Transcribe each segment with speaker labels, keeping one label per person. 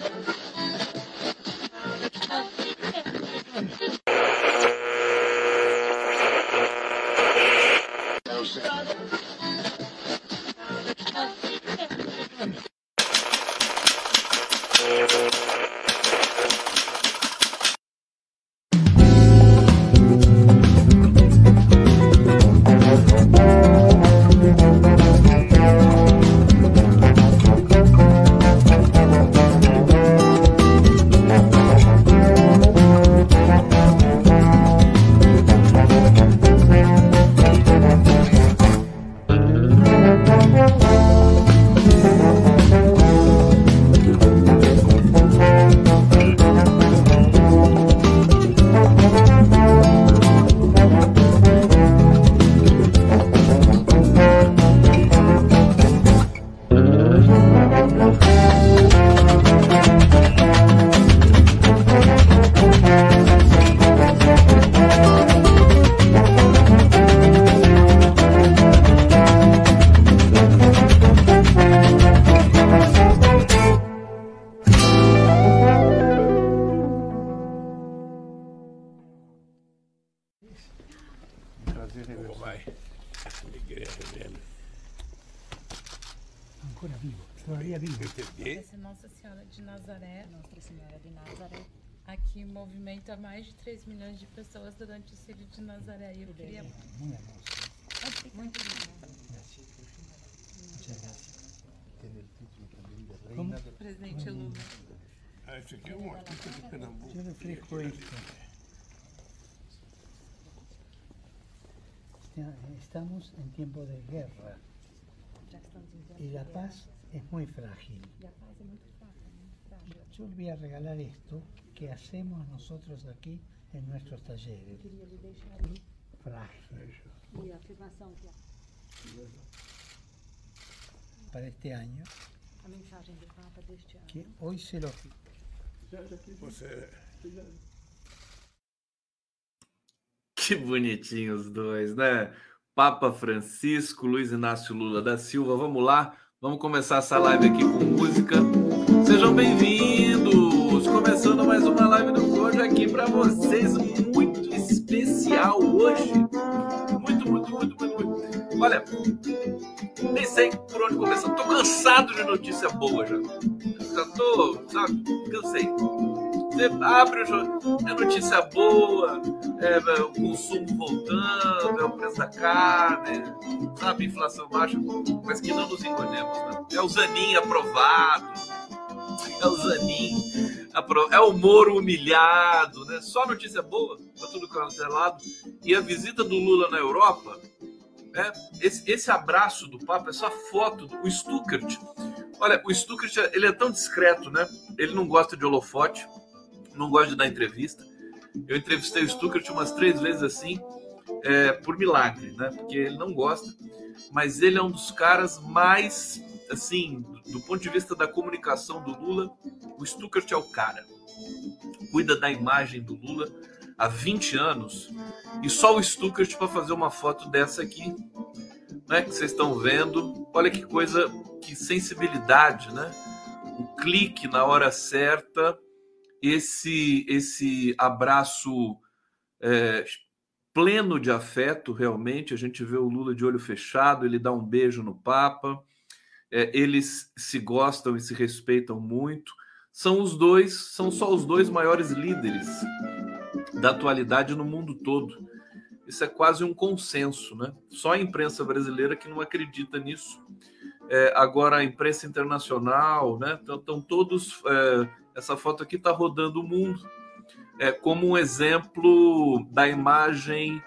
Speaker 1: Father. Movimenta mais de 3 milhões de pessoas durante o Círio de Nazaré. Eu queria. Muito Como? Presidente Lula.
Speaker 2: Ah, esse aqui é um artista de Pernambuco.
Speaker 3: Frecuento. Estamos en tiempo de guerra y la paz es muy frágil. Yo le voy a regalar esto que hacemos nosotros aquí en nuestros talleres. Frágil. Para este año. Que hoy se lo.
Speaker 2: Você.
Speaker 4: Que bonitinhos os dois, né? Papa Francisco, Luiz Inácio Lula da Silva. Vamos lá, vamos começar essa live aqui com música. Sejam bem-vindos! Começando mais uma live do Conde aqui para vocês, muito especial hoje. Muito, muito, muito, muito, muito. Olha, nem sei por onde começar. Tô cansado de notícia boa já. Já tô, sabe? Cansei. Você abre o jornal, é notícia boa, é, é, o consumo voltando, é o preço da carne, sabe, inflação baixa, mas que não nos enganemos, né? É o Zanin aprovado, é o Zanin, é o Moro humilhado, né? Só notícia boa para tudo cancelado. E a visita do Lula na Europa, né? esse, esse abraço do Papa, essa foto, o Stuckert. Olha, o Stuckert ele é tão discreto, né? Ele não gosta de holofote, não gosta de dar entrevista. Eu entrevistei o Stuckert umas três vezes assim, é, por milagre, né? Porque ele não gosta, mas ele é um dos caras mais assim, do ponto de vista da comunicação do Lula, o Stuckert é o cara. Cuida da imagem do Lula há 20 anos e só o Stuckert para fazer uma foto dessa aqui, né, que vocês estão vendo. Olha que coisa, que sensibilidade, né? O clique na hora certa, esse esse abraço é, pleno de afeto, realmente. A gente vê o Lula de olho fechado, ele dá um beijo no Papa é, eles se gostam e se respeitam muito. São os dois, são só os dois maiores líderes da atualidade no mundo todo. Isso é quase um consenso, né? Só a imprensa brasileira que não acredita nisso. É, agora a imprensa internacional, né? Estão todos. É, essa foto aqui está rodando o mundo é, como um exemplo da imagem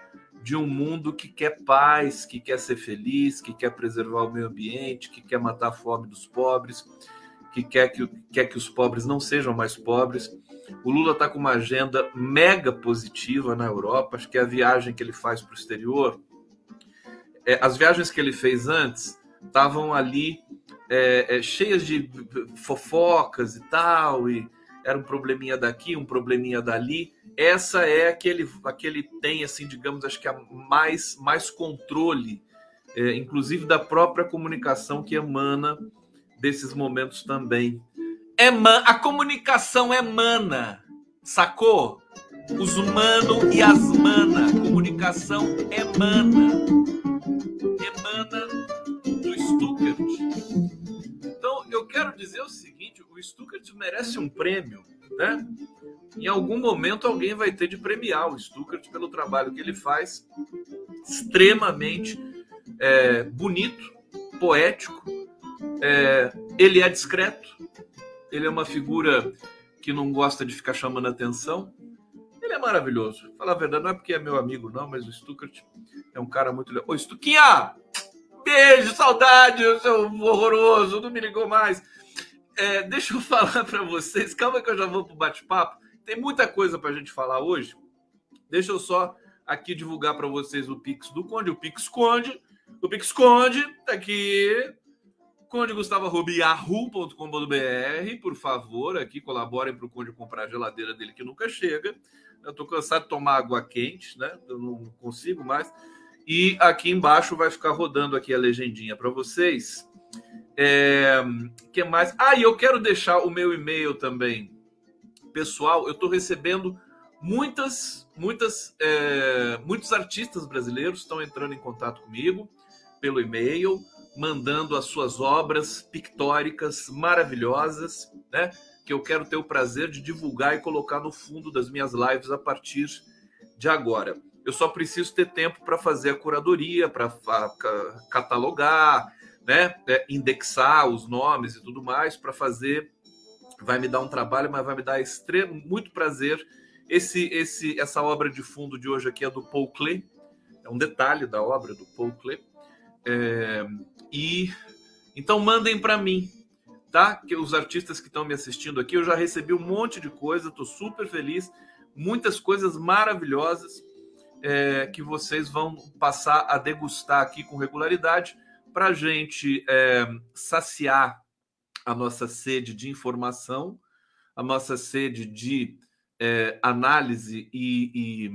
Speaker 4: de um mundo que quer paz, que quer ser feliz, que quer preservar o meio ambiente, que quer matar a fome dos pobres, que quer que, quer que os pobres não sejam mais pobres. O Lula está com uma agenda mega positiva na Europa. Acho que a viagem que ele faz para o exterior, é, as viagens que ele fez antes estavam ali é, é, cheias de fofocas e tal, e era um probleminha daqui, um probleminha dali. Essa é aquele aquele tem assim digamos acho que a mais mais controle é, inclusive da própria comunicação que emana desses momentos também. Eman, a comunicação emana, sacou? Os humano e as mana, comunicação emana, emana Stuttgart merece um prêmio, né? Em algum momento alguém vai ter de premiar o Stuttgart pelo trabalho que ele faz, extremamente é, bonito, poético. É, ele é discreto, ele é uma figura que não gosta de ficar chamando atenção. Ele é maravilhoso. Falar a verdade, não é porque é meu amigo, não, mas o Stuttgart é um cara muito legal. Ô, Stuquinha! Beijo, saudade, seu horroroso, não me ligou mais. É, deixa eu falar para vocês, calma que eu já vou pro bate-papo. Tem muita coisa para a gente falar hoje. Deixa eu só aqui divulgar para vocês o Pix do Conde. O Pix Conde, o Pix Conde tá aqui. Conde Gustavo.yahoo.com.br, por favor, aqui colaborem para o Conde comprar a geladeira dele que nunca chega. Eu estou cansado de tomar água quente, né? Eu não consigo mais. E aqui embaixo vai ficar rodando aqui a legendinha para vocês. É, que mais? Ah, e eu quero deixar o meu e-mail também pessoal. Eu estou recebendo muitas, muitas, é, muitos artistas brasileiros estão entrando em contato comigo pelo e-mail, mandando as suas obras pictóricas maravilhosas, né? Que eu quero ter o prazer de divulgar e colocar no fundo das minhas lives a partir de agora. Eu só preciso ter tempo para fazer a curadoria, para catalogar, né? É, indexar os nomes e tudo mais, para fazer. Vai me dar um trabalho, mas vai me dar extremo, muito prazer. Esse, esse, essa obra de fundo de hoje aqui é do Paul Klee, é um detalhe da obra do Paul Klee. É, e então mandem para mim, tá? Que os artistas que estão me assistindo aqui, eu já recebi um monte de coisa, estou super feliz, muitas coisas maravilhosas é, que vocês vão passar a degustar aqui com regularidade para a gente é, saciar a nossa sede de informação, a nossa sede de é, análise e, e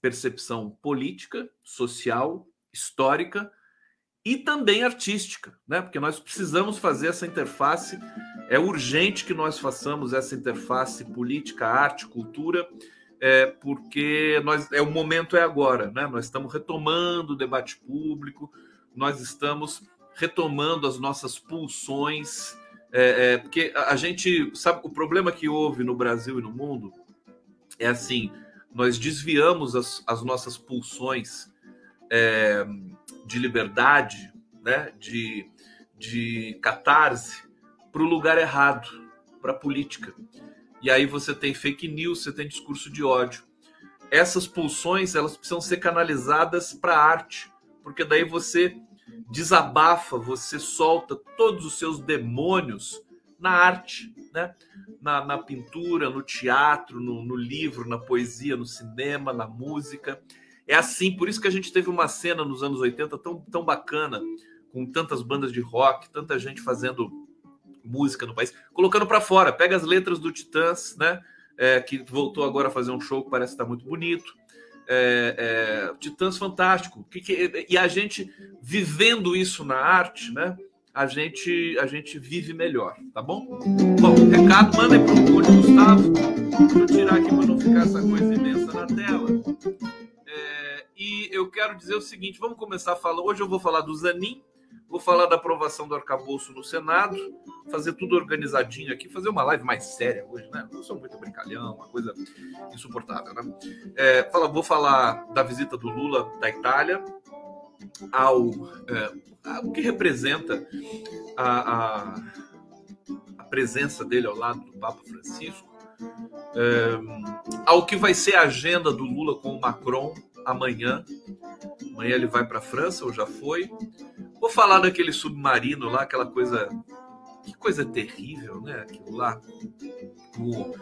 Speaker 4: percepção política, social, histórica e também artística, né? Porque nós precisamos fazer essa interface. É urgente que nós façamos essa interface política, arte, cultura, é, porque nós é o momento é agora, né? Nós estamos retomando o debate público, nós estamos retomando as nossas pulsões, é, é, porque a, gente sabe o problema que houve no Brasil e no mundo é assim, nós desviamos as, as nossas pulsões é, de liberdade, né, de, de catarse, para o lugar errado, para a política. E aí você tem fake news, você tem discurso de ódio. Essas pulsões elas precisam ser canalizadas para a arte, porque daí você desabafa, você solta todos os seus demônios na arte, né? na, na pintura, no teatro, no, no livro, na poesia, no cinema, na música. É assim, por isso que a gente teve uma cena nos anos 80 tão, tão bacana, com tantas bandas de rock, tanta gente fazendo música no país, colocando para fora. Pega as letras do Titãs, né? É, que voltou agora a fazer um show que parece estar muito bonito. É, é, Titãs fantástico. Que, que, e a gente vivendo isso na arte, né? A gente, a gente vive melhor, tá bom? Bom, recado, manda aí pro Conde Gustavo. Eu tirar aqui para não ficar essa coisa imensa na tela. É, e eu quero dizer o seguinte: vamos começar a falar. Hoje eu vou falar do Zanin, vou falar da aprovação do arcabouço no Senado, fazer tudo organizadinho aqui, fazer uma live mais séria hoje, né? Eu sou muito brincalhão, uma coisa insuportável, né? É, fala, vou falar da visita do Lula da Itália ao, é, ao que representa a, a, a presença dele ao lado do Papa Francisco é, ao que vai ser a agenda do Lula com o Macron amanhã. Amanhã ele vai para a França, ou já foi. Vou falar daquele submarino lá, aquela coisa. Que coisa terrível, né? Aquilo lá. O...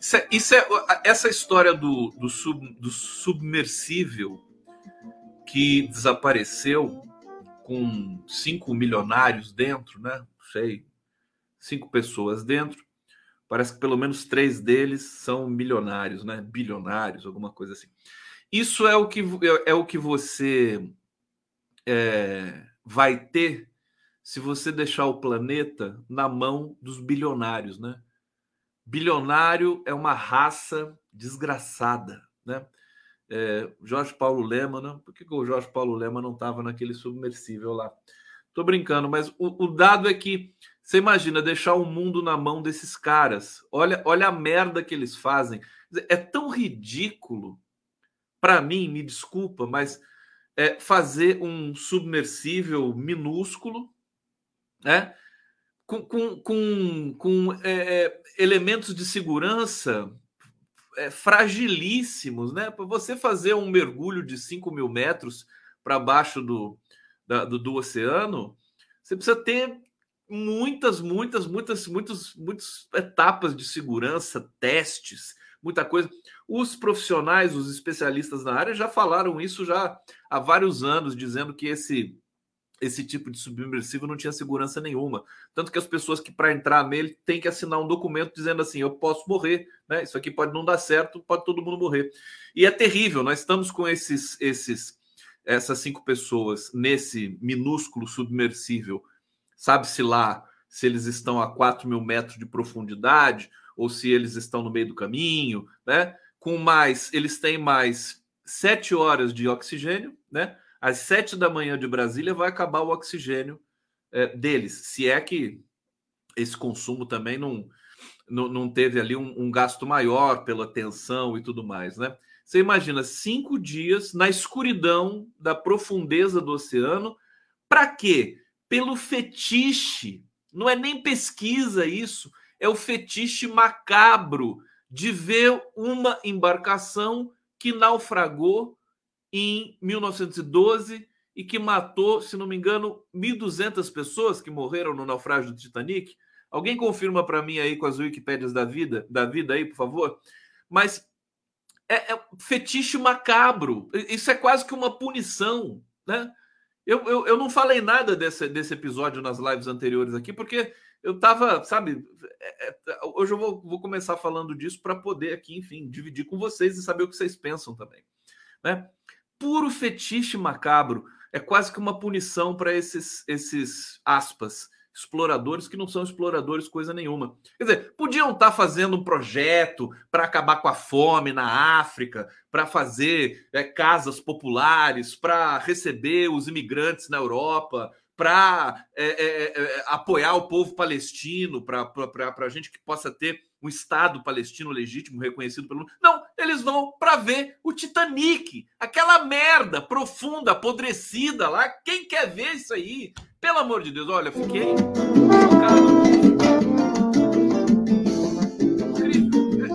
Speaker 4: Isso é, isso é, essa história do, do, sub, do submersível que desapareceu com cinco milionários dentro, né? Não sei, cinco pessoas dentro. Parece que pelo menos três deles são milionários, né? Bilionários, alguma coisa assim. Isso é o que, é, é o que você é, vai ter se você deixar o planeta na mão dos bilionários, né? bilionário é uma raça desgraçada, né? É, Jorge Paulo Lema, né? por que, que o Jorge Paulo Lema não estava naquele submersível lá? Tô brincando, mas o, o, dado é que você imagina deixar o mundo na mão desses caras. Olha, olha a merda que eles fazem. É tão ridículo para mim, me desculpa, mas é fazer um submersível minúsculo, né? Com, com, com, com é, é elementos de segurança é, fragilíssimos, né? Para você fazer um mergulho de 5 mil metros para baixo do, da, do, do oceano, você precisa ter muitas, muitas, muitas, muitas, muitas etapas de segurança, testes, muita coisa. Os profissionais, os especialistas na área já falaram isso já há vários anos, dizendo que esse esse tipo de submersível não tinha segurança nenhuma. Tanto que as pessoas que para entrar nele têm que assinar um documento dizendo assim: eu posso morrer, né? Isso aqui pode não dar certo, pode todo mundo morrer. E é terrível. Nós estamos com esses, esses, essas cinco pessoas nesse minúsculo submersível. Sabe-se lá se eles estão a 4 mil metros de profundidade ou se eles estão no meio do caminho, né? Com mais, eles têm mais sete horas de oxigênio, né? Às sete da manhã de Brasília vai acabar o oxigênio é, deles, se é que esse consumo também não, não, não teve ali um, um, gasto maior pela tensão e tudo mais, né? Você imagina cinco dias na escuridão da profundeza do oceano, para quê? Pelo fetiche, não é nem pesquisa isso, é o fetiche macabro de ver uma embarcação que naufragou em 1912 e que matou, se não me engano, 1.200 pessoas que morreram no naufrágio do Titanic. Alguém confirma para mim aí com as Wikipédias da vida, da vida aí, por favor? Mas é, é fetiche macabro. Isso é quase que uma punição, né? Eu, eu, eu não falei nada desse, desse episódio nas lives anteriores aqui, porque eu tava, sabe, é, é, hoje eu vou, vou começar falando disso para poder aqui, enfim, dividir com vocês e saber o que vocês pensam também, né? Puro fetiche macabro, é quase que uma punição para esses, esses aspas, exploradores que não são exploradores coisa nenhuma. Quer dizer, podiam estar tá fazendo um projeto para acabar com a fome na África, para fazer é, casas populares, para receber os imigrantes na Europa, para é, é, é, apoiar o povo palestino, para a gente que possa ter um Estado palestino legítimo reconhecido pelo mundo. Não, eles vão para ver o Titanic, aquela merda profunda, apodrecida lá. Quem quer ver isso aí? Pelo amor de Deus, olha, fiquei.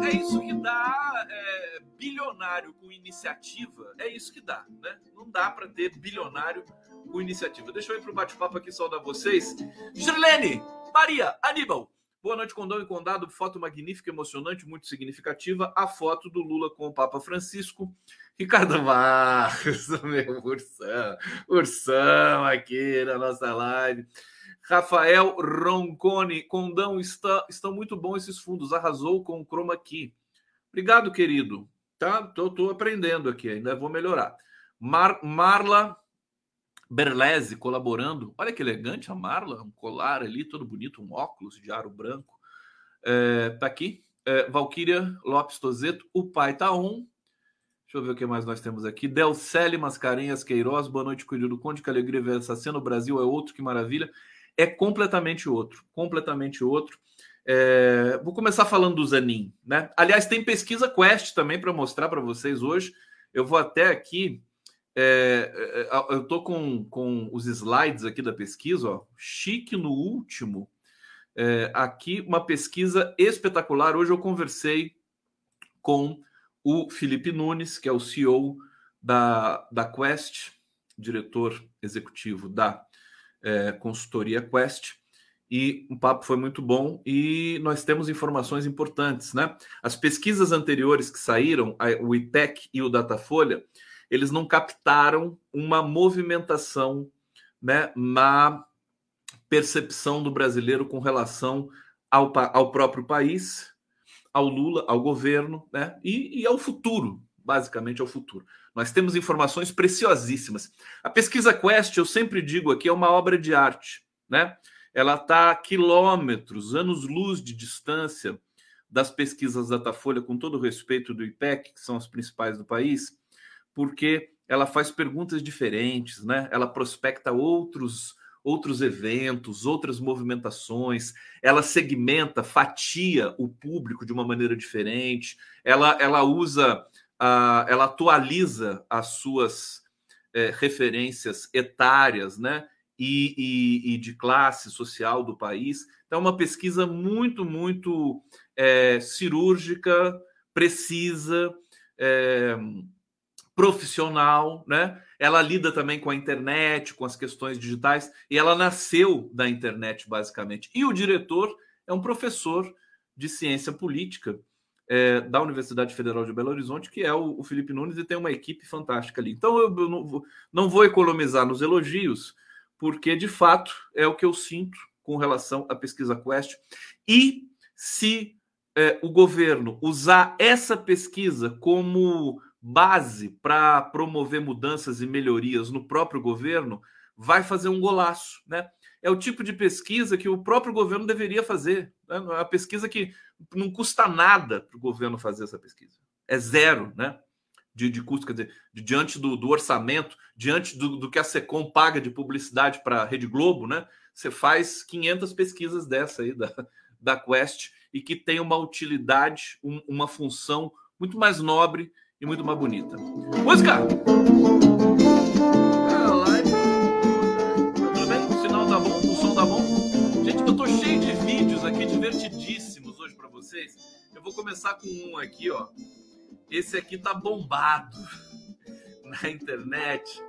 Speaker 4: É, é isso que dá é, bilionário com iniciativa. É isso que dá, né? Não dá para ter bilionário iniciativa. Deixa eu ir para o bate-papo aqui saudar vocês. Girilene, Maria, Aníbal. Boa noite, Condão e Condado. Foto magnífica, emocionante, muito significativa. A foto do Lula com o Papa Francisco. Ricardo Marques, meu ursão, ursão aqui na nossa live. Rafael Roncone, Condão, está, estão muito bons esses fundos. Arrasou com o chroma key. Obrigado, querido. Tá? Tô aprendendo aqui, ainda vou melhorar. Mar, Marla Berlese colaborando. Olha que elegante a Marla, um colar ali, todo bonito, um óculos de aro branco. É, tá aqui. É, Valquíria Lopes Tozeto, o pai tá on. Deixa eu ver o que mais nós temos aqui. Delcele Mascarenhas Queiroz, boa noite, cuido do Conde, que alegria ver essa cena. O Brasil é outro, que maravilha. É completamente outro, completamente outro. É, vou começar falando do Zanin, né? Aliás, tem pesquisa Quest também para mostrar para vocês hoje. Eu vou até aqui é, é, é eu estou com, com os slides aqui da pesquisa, ó, chique no último. É, aqui, uma pesquisa espetacular. Hoje eu conversei com o Felipe Nunes, que é o CEO da, da Quest, diretor executivo da é, consultoria Quest, e o papo foi muito bom e nós temos informações importantes, né? As pesquisas anteriores que saíram, o IPEC e o Datafolha, eles não captaram uma movimentação né, na percepção do brasileiro com relação ao, ao próprio país, ao Lula, ao governo né, e, e ao futuro, basicamente ao futuro. Nós temos informações preciosíssimas. A pesquisa Quest, eu sempre digo aqui, é uma obra de arte, né? Ela está a quilômetros, anos-luz de distância das pesquisas Datafolha, com todo o respeito do IPEC, que são as principais do país, porque ela faz perguntas diferentes, né? Ela prospecta outros outros eventos, outras movimentações, ela segmenta, fatia o público de uma maneira diferente, ela, ela usa, uh, ela atualiza as suas é, referências etárias, né? E, e, e, de classe social do país. Então, é uma pesquisa muito, muito é, cirúrgica, precisa, é, profissional, né? Ela lida também com a internet, com as questões digitais, e ela nasceu da internet, basicamente. E o diretor é um professor de ciência política é, da Universidade Federal de Belo Horizonte, que é o, o, Felipe Nunes, e tem uma equipe fantástica ali. Então, eu, eu não, vou, não vou economizar nos elogios, porque de fato é o que eu sinto com relação à pesquisa Quest. E se é, o governo usar essa pesquisa como base para promover mudanças e melhorias no próprio governo, vai fazer um golaço, né? É o tipo de pesquisa que o próprio governo deveria fazer. Né? É a pesquisa que não custa nada para o governo fazer essa pesquisa. É zero, né? De, de custo, quer dizer, de, diante do, do, orçamento, diante do, do, que a SECOM paga de publicidade para a Rede Globo, né? Você faz 500 pesquisas dessa aí da, da Quest e que tem uma utilidade, um, uma função muito mais nobre e muito mais bonita. Música! Ah. Tudo bem? Sinal tá bom? O som tá bom? Gente, eu tô cheio de vídeos aqui divertidíssimos hoje para vocês. Eu vou começar com um aqui, ó. Esse aqui tá bombado na internet.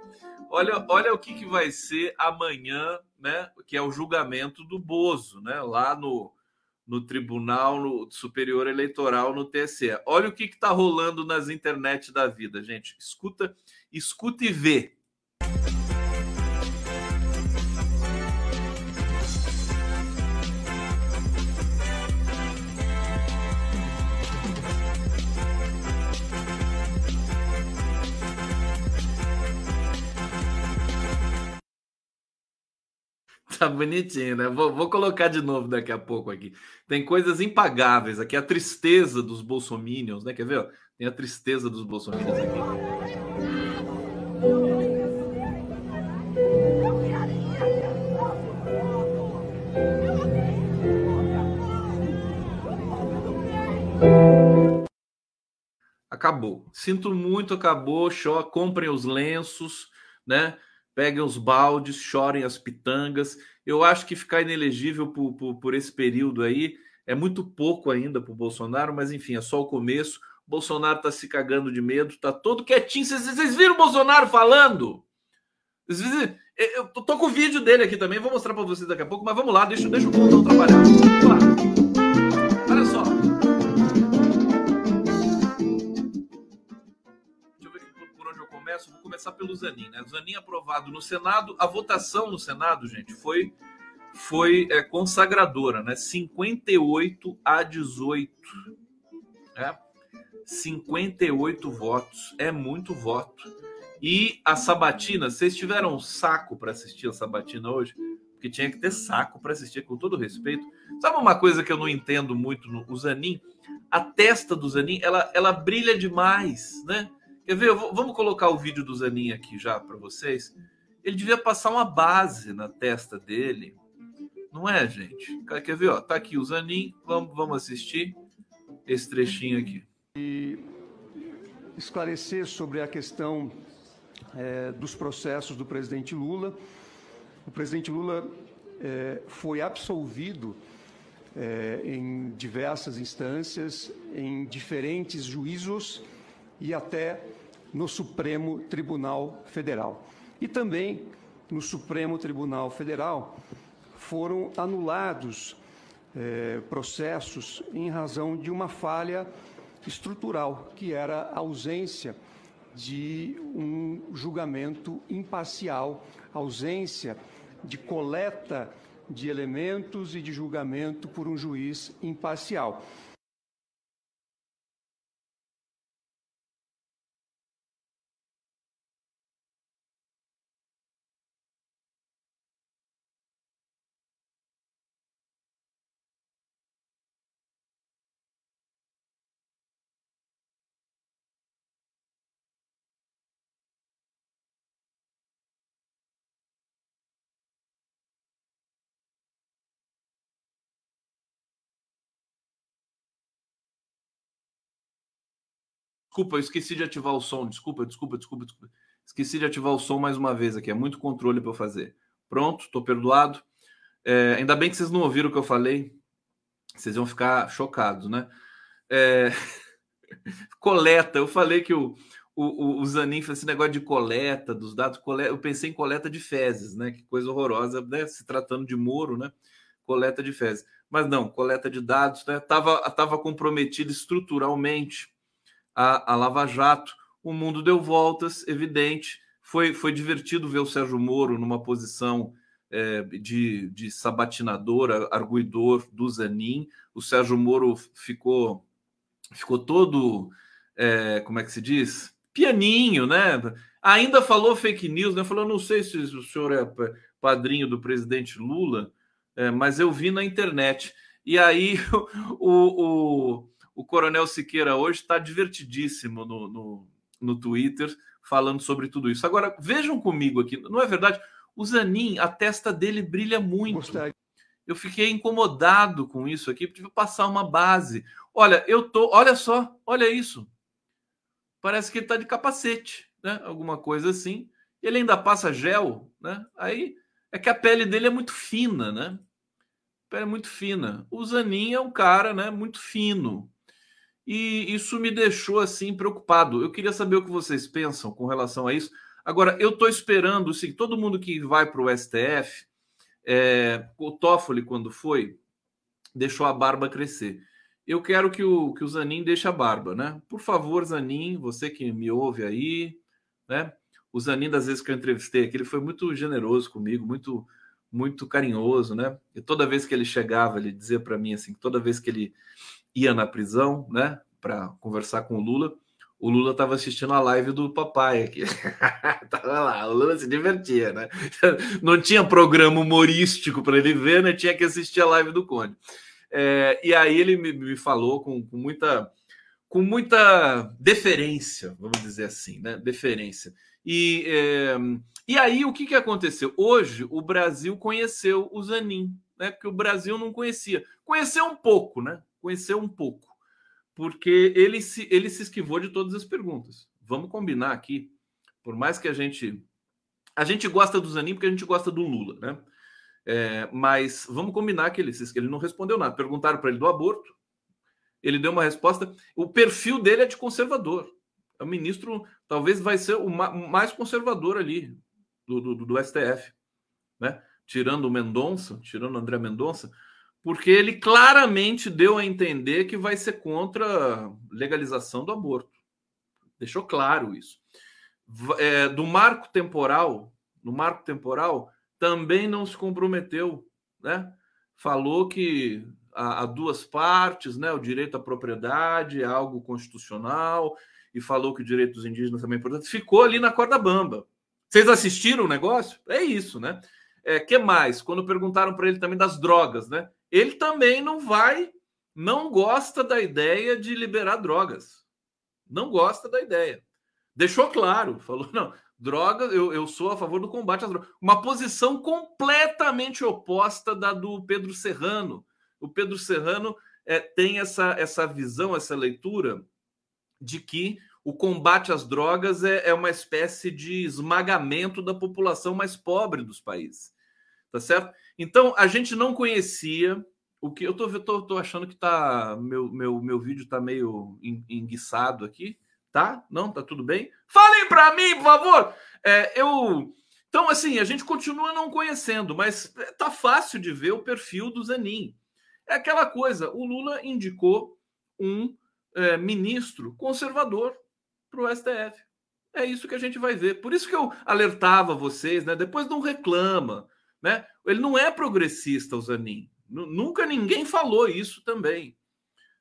Speaker 4: Olha, olha o que, que vai ser amanhã, né? Que é o julgamento do Bozo, né? Lá no no Tribunal Superior Eleitoral no TSE. Olha o que está rolando nas internet da vida, gente. Escuta, escuta e vê. Tá bonitinho, né? Vou, vou, colocar de novo daqui a pouco aqui. Tem coisas impagáveis aqui. A tristeza dos bolsominions, né? Quer ver? Tem a tristeza dos bolsominions aqui. Acabou. Sinto muito, acabou. Show. Comprem os lenços, né? Peguem os baldes, chorem as pitangas. Eu acho que ficar inelegível por, por, por esse período aí é muito pouco ainda para o Bolsonaro, mas enfim, é só o começo. O Bolsonaro está se cagando de medo, está todo quietinho. Vocês, viram o Bolsonaro falando? Eu tô com o vídeo dele aqui também, vou mostrar para vocês daqui a pouco, mas vamos lá, deixa, deixa o Pontão trabalhar. Vamos lá. Começo, vou começar pelo Zanin. Né? Zanin aprovado no Senado. A votação no Senado, gente, foi foi é, consagradora, né? 58 a 18. É? 58 votos. É muito voto. E a Sabatina, vocês tiveram um saco para assistir a Sabatina hoje? Porque tinha que ter saco para assistir, com todo respeito. Sabe uma coisa que eu não entendo muito no Zanin? A testa do Zanin, ela, ela brilha demais, né? Quer ver? Vamos colocar o vídeo do Zanin aqui já para vocês. Ele devia passar uma base na testa dele. Não é, gente? Quer ver? Ó, tá aqui o Zanin. Vamos, vamos assistir esse trechinho aqui.
Speaker 5: E esclarecer sobre a questão é, dos processos do presidente Lula. O presidente Lula é, foi absolvido é, em diversas instâncias, em diferentes juízos e até no Supremo Tribunal Federal. E também no Supremo Tribunal Federal foram anulados eh, processos em razão de uma falha estrutural, que era a ausência de um julgamento imparcial, ausência de coleta de elementos e de julgamento por um juiz imparcial.
Speaker 4: Desculpa, eu esqueci de ativar o som. Desculpa, desculpa, desculpa, desculpa. Esqueci de ativar o som mais uma vez aqui. É muito controle para eu fazer. Pronto, estou perdoado. É, ainda bem que vocês não ouviram o que eu falei. Vocês vão ficar chocados, né? É... coleta. Eu falei que o, o, o Zanin fez esse negócio de coleta dos dados. Coleta, eu pensei em coleta de fezes, né? Que coisa horrorosa, né? Se tratando de Moro, né? Coleta de fezes. Mas não, coleta de dados, né? Tava, tava comprometido estruturalmente a, a Lava Jato. O mundo deu voltas, evidente. Foi, foi divertido ver o Sérgio Moro numa posição é, de, de sabatinador, arguidor do Zanin. O Sérgio Moro ficou, ficou todo, é, como é que se diz? Pianinho, né? Ainda falou fake news, né? Falou, não sei se o senhor é padrinho do presidente Lula, é, mas eu vi na internet. E aí o, o, o Coronel Siqueira hoje está divertidíssimo no, no, no, Twitter falando sobre tudo isso. Agora, vejam comigo aqui, não é verdade? O Zanin, a testa dele brilha muito. Gostei. Eu fiquei incomodado com isso aqui, tive que passar uma base. Olha, eu tô, olha só, olha isso. Parece que ele tá de capacete, né? Alguma coisa assim. Ele ainda passa gel, né? Aí é que a pele dele é muito fina, né? A pele é muito fina. O Zanin é um cara, né, muito fino e isso me deixou assim preocupado. Eu queria saber o que vocês pensam com relação a isso. Agora, eu estou esperando, assim, todo mundo que vai para o STF, é, o Toffoli, quando foi, deixou a barba crescer. Eu quero que o, que o Zanin deixe a barba, né? Por favor, Zanin, você que me ouve aí, né? O Zanin, das vezes que eu entrevistei aqui, ele foi muito generoso comigo, muito muito carinhoso, né? E toda vez que ele chegava, ele dizia para mim assim, toda vez que ele ia na prisão, né, para conversar com o Lula. O Lula estava assistindo a live do papai aqui. tava lá, o Lula se divertia, né? Não tinha programa humorístico para ele ver, né? Tinha que assistir a live do Conde. É, e aí ele me, me falou com, com, muita com muita deferência, vamos dizer assim, né? Deferência. E, é, e aí o que, que aconteceu? Hoje o Brasil conheceu o Zanin, né? Porque o Brasil não conhecia. Conheceu um pouco, né? Conhecer um pouco, porque ele se, ele se esquivou de todas as perguntas. Vamos combinar aqui, por mais que a gente. A gente gosta do Zanin porque a gente gosta do Lula, né? É, mas vamos combinar que ele, ele não respondeu nada. Perguntaram para ele do aborto, ele deu uma resposta. O perfil dele é de conservador. É o ministro, talvez vai ser o mais conservador ali do, do, do STF, né? Tirando o Mendonça, tirando o André Mendonça, porque ele claramente deu a entender que vai ser contra legalização do aborto. Deixou claro isso. É, do marco temporal, no marco temporal, também não se comprometeu, né? Falou que há, duas partes, né? O direito à propriedade é algo constitucional e falou que o direito dos indígenas também é importante. Ficou ali na corda bamba. Vocês assistiram o negócio? É isso, né? É, que mais? Quando perguntaram para ele também das drogas, né? Ele também não vai, não gosta da ideia de liberar drogas. Não gosta da ideia. Deixou claro, falou: não, drogas, eu, eu sou a favor do combate às drogas. Uma posição completamente oposta da do Pedro Serrano. O Pedro Serrano é, tem essa, essa visão, essa leitura de que o combate às drogas é, é uma espécie de esmagamento da população mais pobre dos países. Tá certo? Então, a gente não conhecia o que eu tô, tô, tô achando que tá meu, meu, meu vídeo tá meio enguiçado aqui, tá? Não, tá tudo bem? Falem para mim, por favor. É, eu então assim a gente continua não conhecendo, mas tá fácil de ver o perfil do Zanin. É aquela coisa. O Lula indicou um é, ministro conservador para o STF. É isso que a gente vai ver. Por isso que eu alertava vocês, né? Depois não reclama. Né? Ele não é progressista, o Zanin. Nunca ninguém falou isso também.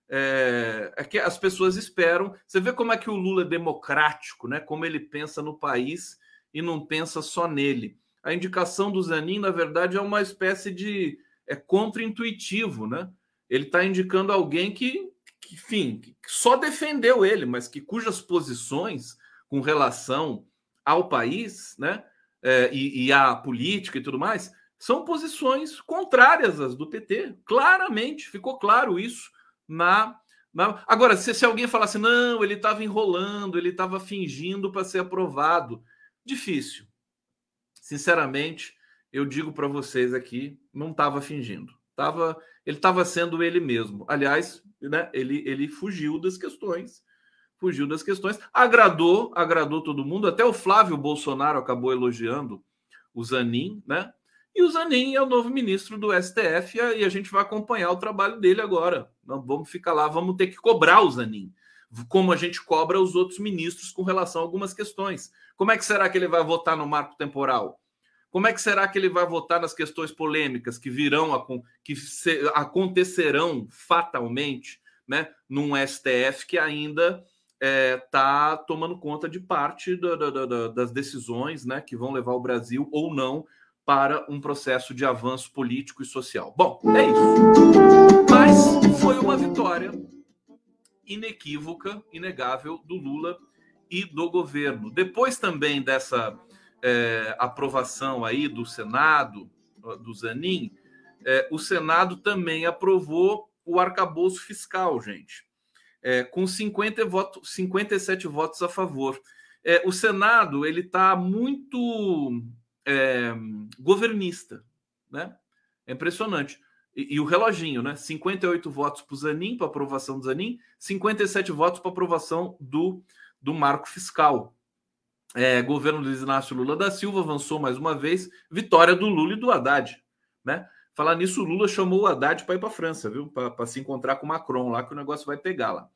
Speaker 4: É, é, que as pessoas esperam. Você vê como é que o Lula é democrático, né? Como ele pensa no país e não pensa só nele. A indicação do Zanin, na verdade, é uma espécie de é contra-intuitivo, né? Ele está indicando alguém que, que, enfim, que só defendeu ele, mas que cujas posições com relação ao país, né? É, e, e a política e tudo mais, são posições contrárias às do PT. Claramente, ficou claro isso na, Agora, se, se alguém falasse, não, ele estava enrolando, ele estava fingindo para ser aprovado, difícil. Sinceramente, eu digo para vocês aqui, não estava fingindo. Tava, ele estava sendo ele mesmo. Aliás, né, ele, ele fugiu das questões, fugiu das questões, agradou, agradou todo mundo. Até o Flávio Bolsonaro acabou elogiando o Zanin, né? E o Zanin é o novo ministro do STF e a gente vai acompanhar o trabalho dele agora. Não vamos ficar lá, vamos ter que cobrar o Zanin, como a gente cobra os outros ministros com relação a algumas questões. Como é que será que ele vai votar no marco temporal? Como é que será que ele vai votar nas questões polêmicas que virão a, que se, acontecerão fatalmente, né, num STF que ainda está é, tá tomando conta de parte da, da, da, das decisões, né, que vão levar o Brasil ou não para um processo de avanço político e social. Bom, é isso. Mas foi uma vitória inequívoca, inegável do Lula e do governo. Depois também dessa é, aprovação aí do Senado, do Zanin, é, o Senado também aprovou o arcabouço fiscal, gente, é, com 50 votos, 57 votos a favor. É, o Senado ele está muito é, governista, né? É impressionante. E, e, o reloginho, né? 58 votos para o Zanin, para aprovação do Zanin, 57 votos para aprovação do, do marco fiscal. É, governo Luiz Inácio Lula da Silva avançou mais uma vez, vitória do Lula e do Haddad, né? Falar nisso, o Lula chamou o Haddad para ir para a França, viu? Para se encontrar com o Macron lá, que o negócio vai pegar lá.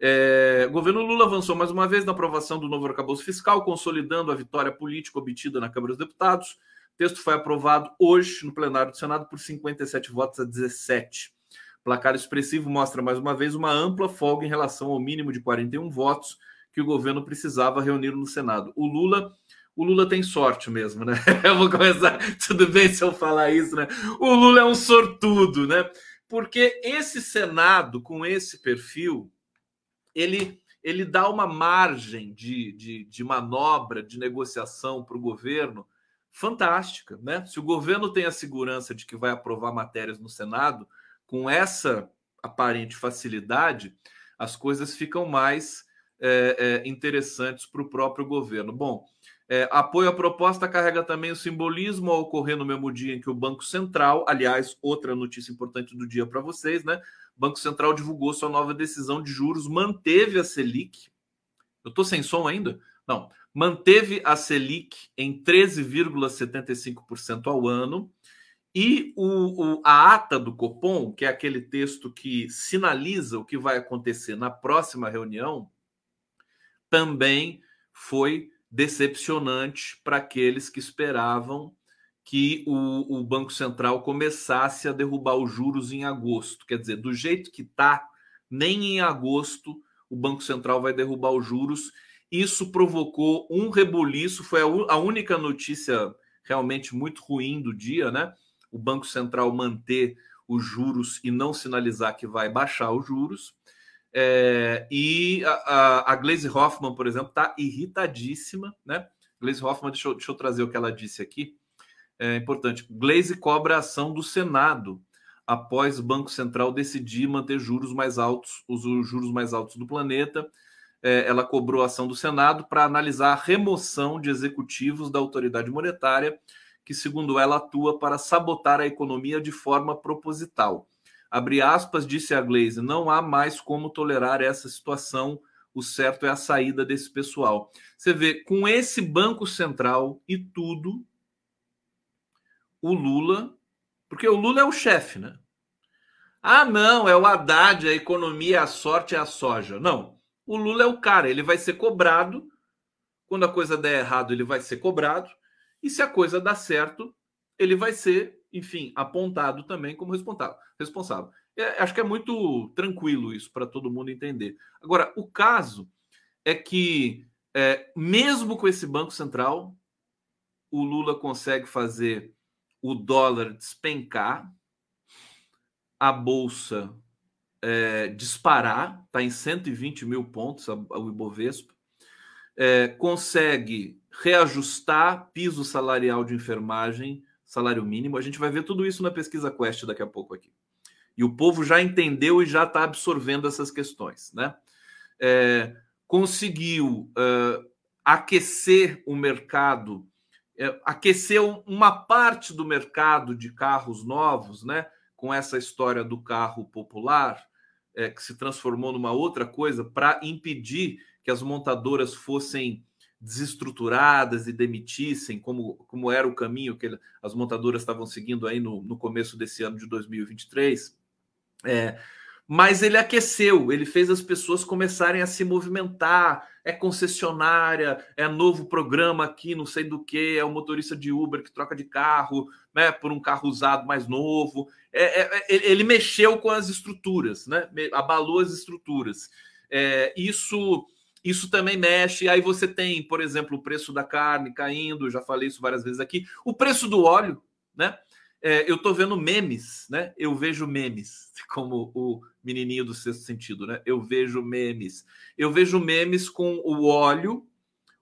Speaker 4: É, o governo Lula avançou mais uma vez na aprovação do novo arcabouço fiscal, consolidando a vitória política obtida na Câmara dos Deputados. O texto foi aprovado hoje no plenário do Senado por 57 votos a 17. O placar expressivo mostra mais uma vez uma ampla folga em relação ao mínimo de 41 votos que o governo precisava reunir no Senado. O Lula, o Lula tem sorte mesmo, né? Eu vou começar, tudo bem se eu falar isso, né? O Lula é um sortudo, né? Porque esse Senado com esse perfil ele, ele dá uma margem de, de, de manobra, de negociação para o governo fantástica. Né? Se o governo tem a segurança de que vai aprovar matérias no Senado, com essa aparente facilidade, as coisas ficam mais é, é, interessantes para o próprio governo. Bom, é, apoio à proposta carrega também o simbolismo ao ocorrer no mesmo dia em que o Banco Central, aliás, outra notícia importante do dia para vocês, né? Banco Central divulgou sua nova decisão de juros, manteve a Selic. Eu estou sem som ainda? Não. Manteve a Selic em 13,75% ao ano. E o, o, a ata do Copom, que é aquele texto que sinaliza o que vai acontecer na próxima reunião, também foi decepcionante para aqueles que esperavam que o, o, Banco Central começasse a derrubar os juros em agosto. Quer dizer, do jeito que está, nem em agosto o Banco Central vai derrubar os juros. Isso provocou um rebuliço, foi a, a única notícia realmente muito ruim do dia, né? O Banco Central manter os juros e não sinalizar que vai baixar os juros. É, e a, a, a Glaze Hoffman, por exemplo, está irritadíssima, né? Glaze Hoffman, deixa eu, deixa eu trazer o que ela disse aqui é importante. Glaze cobra a ação do Senado após o Banco Central decidir manter juros mais altos, os juros mais altos do planeta. É, ela cobrou a ação do Senado para analisar a remoção de executivos da autoridade monetária, que, segundo ela, atua para sabotar a economia de forma proposital. Abre aspas, disse a Glaze, não há mais como tolerar essa situação. O certo é a saída desse pessoal. Você vê, com esse Banco Central e tudo, o Lula, porque o Lula é o chefe, né? Ah, não, é o Haddad, a economia, a sorte é a soja. Não, o Lula é o cara, ele vai ser cobrado. Quando a coisa der errado, ele vai ser cobrado. E se a coisa dar certo, ele vai ser, enfim, apontado também como responsável. É, acho que é muito tranquilo isso para todo mundo entender. Agora, o caso é que, é, mesmo com esse Banco Central, o Lula consegue fazer o dólar despencar, a bolsa é, disparar, está em 120 mil pontos o Ibovespa, é, consegue reajustar piso salarial de enfermagem, salário mínimo. A gente vai ver tudo isso na pesquisa Quest daqui a pouco aqui. E o povo já entendeu e já está absorvendo essas questões. Né? É, conseguiu uh, aquecer o mercado, é, aqueceu uma parte do mercado de carros novos, né? com essa história do carro popular, é, que se transformou numa outra coisa, para impedir que as montadoras fossem desestruturadas e demitissem, como, como era o caminho que as montadoras estavam seguindo aí no, no começo desse ano de 2023. É, mas ele aqueceu, ele fez as pessoas começarem a se movimentar. É concessionária, é novo programa aqui, não sei do que, é o motorista de Uber que troca de carro, né, por um carro usado mais novo. É, é, é ele mexeu com as estruturas, né, abalou as estruturas. É, isso isso também mexe. Aí você tem, por exemplo, o preço da carne caindo, já falei isso várias vezes aqui. O preço do óleo, né? É, eu estou vendo memes, né? Eu vejo memes, como o menininho do sexto sentido, né? Eu vejo memes. Eu vejo memes com o óleo,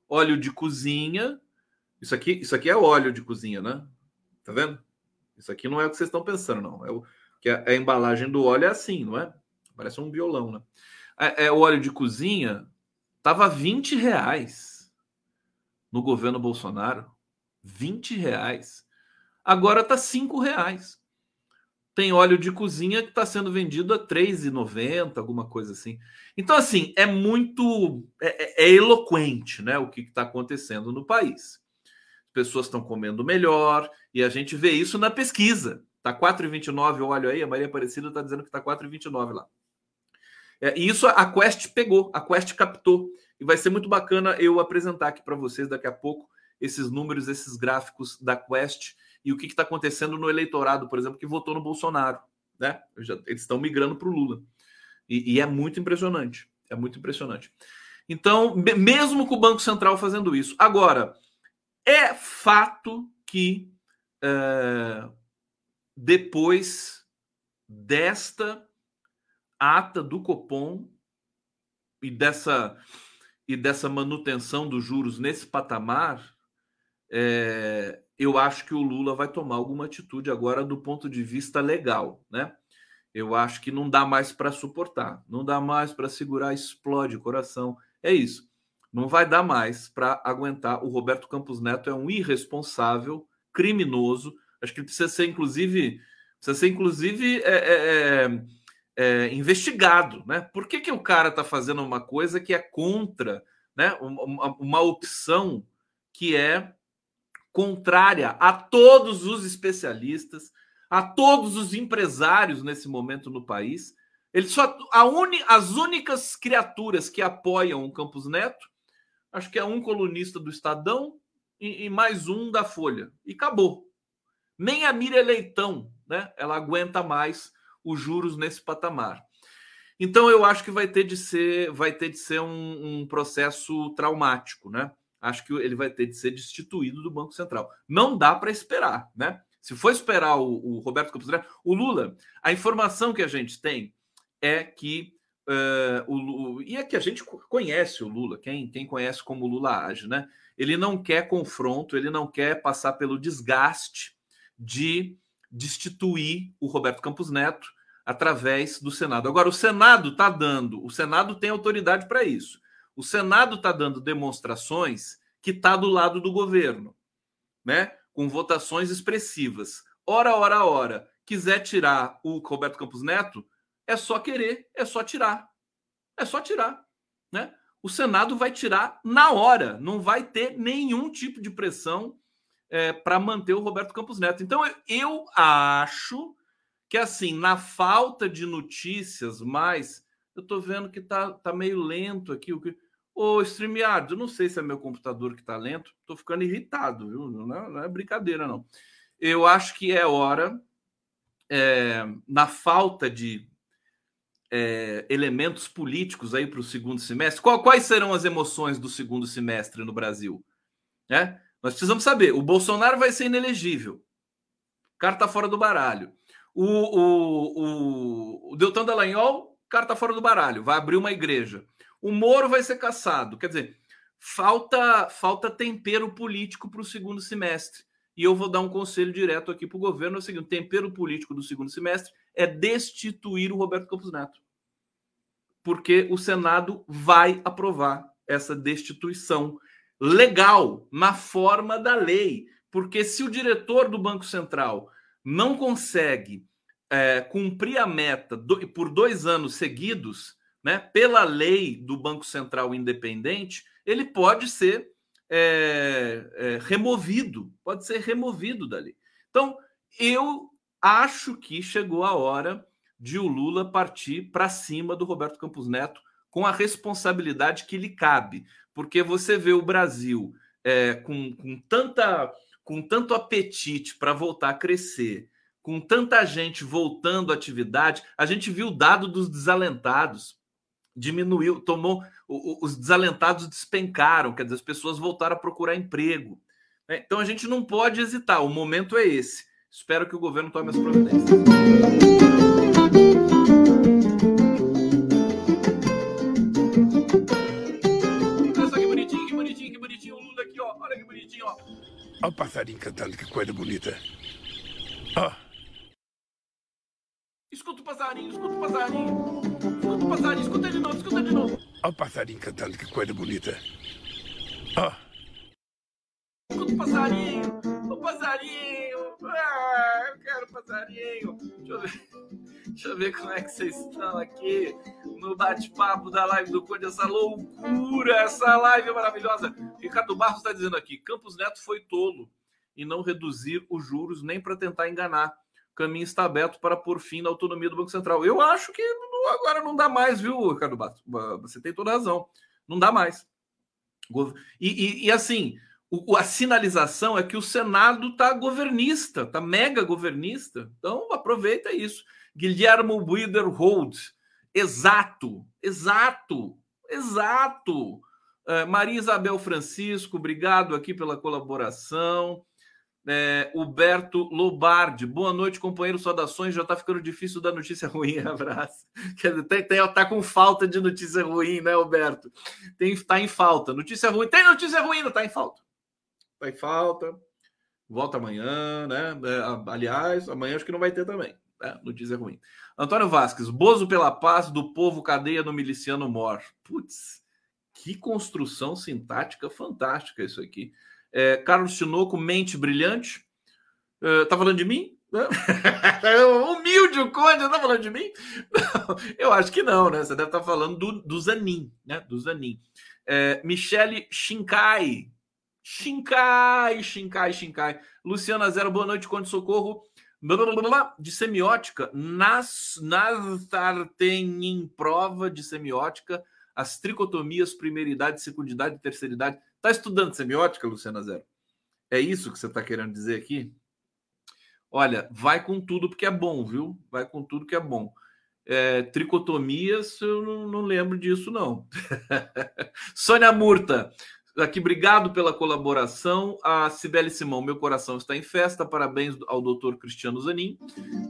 Speaker 4: óleo de cozinha. Isso aqui, isso aqui é óleo de cozinha, né? Tá vendo? Isso aqui não é o que vocês estão pensando, não. É o que a, a embalagem do óleo é assim, não é? Parece um violão, né? É, é óleo de cozinha Tava 20 reais no governo Bolsonaro. 20 reais. Agora tá 5 reais. Tem óleo de cozinha que está sendo vendido a R$ 3,90, alguma coisa assim. Então, assim, é muito. É, é, é eloquente né, o que está acontecendo no país. As pessoas estão comendo melhor e a gente vê isso na pesquisa. Tá 4,29 o óleo aí, a Maria Aparecida está dizendo que tá 4,29 lá. É, e isso a Quest pegou, a Quest captou. E vai ser muito bacana eu apresentar aqui para vocês daqui a pouco esses números, esses gráficos da Quest e o que está acontecendo no eleitorado, por exemplo, que votou no Bolsonaro. Né? Eles estão migrando para o Lula. E, e, é muito impressionante. É muito impressionante. Então, mesmo com o Banco Central fazendo isso. Agora, é fato que é, depois desta ata do Copom e dessa e dessa manutenção dos juros nesse patamar, é, eu acho que o Lula vai tomar alguma atitude agora do ponto de vista legal, né? Eu acho que não dá mais para suportar, não dá mais para segurar, explode coração. É isso. Não vai dar mais para aguentar. O Roberto Campos Neto é um irresponsável, criminoso. Acho que ele precisa ser, inclusive, precisa ser, inclusive, é, é, é investigado, né? Por que, que o cara está fazendo uma coisa que é contra, né? Uma, uma opção que é contrária a todos os especialistas, a todos os empresários nesse momento no país. Ele só a uni, as únicas criaturas que apoiam o Campos Neto, acho que é um colunista do Estadão e, e mais um da Folha e acabou. Nem a Miriam Leitão, né? Ela aguenta mais os juros nesse patamar. Então eu acho que vai ter de ser, vai ter de ser um, um, processo traumático, né? Acho que ele vai ter de ser destituído do Banco Central. Não dá para esperar, né? Se for esperar o, o Roberto Campos Neto, o Lula, a informação que a gente tem é que uh, o, e é que a gente conhece o Lula, quem, quem conhece como o Lula age, né? Ele não quer confronto, ele não quer passar pelo desgaste de destituir o Roberto Campos Neto através do Senado. Agora, o Senado está dando, o Senado tem autoridade para isso. O Senado está dando demonstrações que está do lado do governo, né? Com votações expressivas. Ora, ora, ora, quiser tirar o Roberto Campos Neto, é só querer, é só tirar. É só tirar, né? O Senado vai tirar na hora, não vai ter nenhum tipo de pressão é, para manter o Roberto Campos Neto. Então, eu acho que, assim, na falta de notícias, mais. Eu estou vendo que tá, tá meio lento aqui. O que... Ô, StreamYard, eu não sei se é meu computador que está lento, estou ficando irritado, viu? Não é, não é, brincadeira, não. Eu acho que é hora, é, na falta de é, elementos políticos aí para o segundo semestre, qual, quais serão as emoções do segundo semestre no Brasil? É? Nós precisamos saber. O Bolsonaro vai ser inelegível. O cara está fora do baralho. O, o, o, o Deltan Dallagnol, está fora do baralho. Vai abrir uma igreja. O Moro vai ser caçado. Quer dizer, falta, falta tempero político para o segundo semestre. E eu vou dar um conselho direto aqui para o governo: é o seguinte, tempero político do segundo semestre é destituir o Roberto Campos Neto. Porque o Senado vai aprovar essa destituição legal, na forma da lei. Porque se o diretor do Banco Central não consegue é, cumprir a meta do, por dois anos seguidos, né, pela lei do Banco Central independente, ele pode ser é, é, removido, pode ser removido dali. Então, eu acho que chegou a hora de o Lula partir para cima do Roberto Campos Neto com a responsabilidade que lhe cabe, porque você vê o Brasil é, com, com, tanta, com tanto apetite para voltar a crescer, com tanta gente voltando à atividade, a gente viu o dado dos desalentados diminuiu, tomou os desalentados despencaram, quer dizer, as pessoas voltaram a procurar emprego. Né? Então a gente não pode hesitar, o momento é esse. Espero que o governo tome as providências. Olha o
Speaker 2: passarinho cantando, que coisa bonita. Ó.
Speaker 4: Escuta o passarinho, escuta o passarinho. Escuta o passarinho, escuta de novo, escuta de novo.
Speaker 2: Olha o passarinho cantando, que coisa bonita. Ó.
Speaker 4: Escuta o passarinho, o passarinho. Ah, eu quero passarinho. Deixa eu ver. Deixa eu ver como é que vocês estão aqui no bate-papo da live do Conde. Essa loucura, essa live maravilhosa. Ricardo Barros está dizendo aqui: Campos Neto foi tolo em não reduzir os juros nem para tentar enganar caminho está aberto para pôr fim na autonomia do Banco Central. Eu acho que agora não dá mais, viu, Ricardo Bato? Você tem toda razão. Não dá mais. E, e, e assim, o, a sinalização é que o Senado está governista, está mega governista. Então, aproveita isso. Guilhermo Widerhold. Exato, exato, exato. Uh, Maria Isabel Francisco, obrigado aqui pela colaboração. É, Huberto Lobardi, boa noite, companheiro. Saudações. Já tá ficando difícil dar notícia ruim. Abraço. Tem, tem, tá com falta de notícia ruim, né, Huberto? Tem, tá em falta. Notícia ruim. Tem notícia ruim, não tá em falta. Tá em falta. Volta amanhã, né? É, aliás, amanhã acho que não vai ter também. Né? Notícia ruim. Antônio Vasques, Bozo pela paz do povo, cadeia no miliciano mor. Putz, que construção sintática fantástica isso aqui. É, Carlos Tinoco, mente brilhante. Uh, tá falando de mim? Humilde o Conde, tá falando de mim? Eu acho que não, né? Você deve estar tá falando do, do Zanin, né? Do Zanin. É, Michele Shinkai. Shinkai, Shinkai, Shinkai. Luciana Zero, boa noite, Conde Socorro. De semiótica, nas, nas tem em prova de semiótica as tricotomias, primeira idade, segunda idade, terceira idade Está estudando semiótica, Luciana Zero? É isso que você está querendo dizer aqui? Olha, vai com tudo porque é bom, viu? Vai com tudo que é bom. É, tricotomias, eu não, não, lembro disso, não. Sônia Murta, aqui, obrigado pela colaboração. A Cibele Simão, meu coração está em festa. Parabéns ao doutor Cristiano Zanin.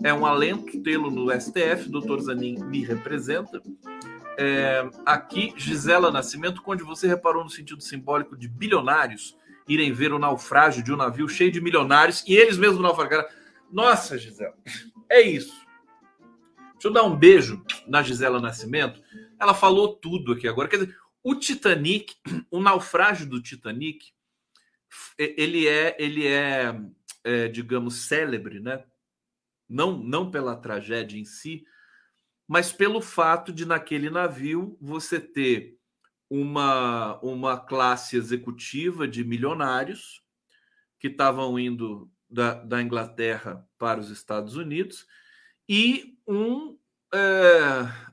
Speaker 4: É um alento tê-lo no STF. Doutor Zanin me representa. É, aqui, Gisela Nascimento, onde você reparou no sentido simbólico de bilionários irem ver o naufrágio de um navio cheio de milionários e eles mesmos naufragaram. Nossa, Gisela, é isso. Deixa eu dar um beijo na Gisela Nascimento. Ela falou tudo aqui agora. Quer dizer, o Titanic, o naufrágio do Titanic, ele é, ele é, é digamos, célebre, né? Não, não pela tragédia em si, mas pelo fato de naquele navio você ter uma, uma classe executiva de milionários que estavam indo da, da Inglaterra para os Estados Unidos e um, é,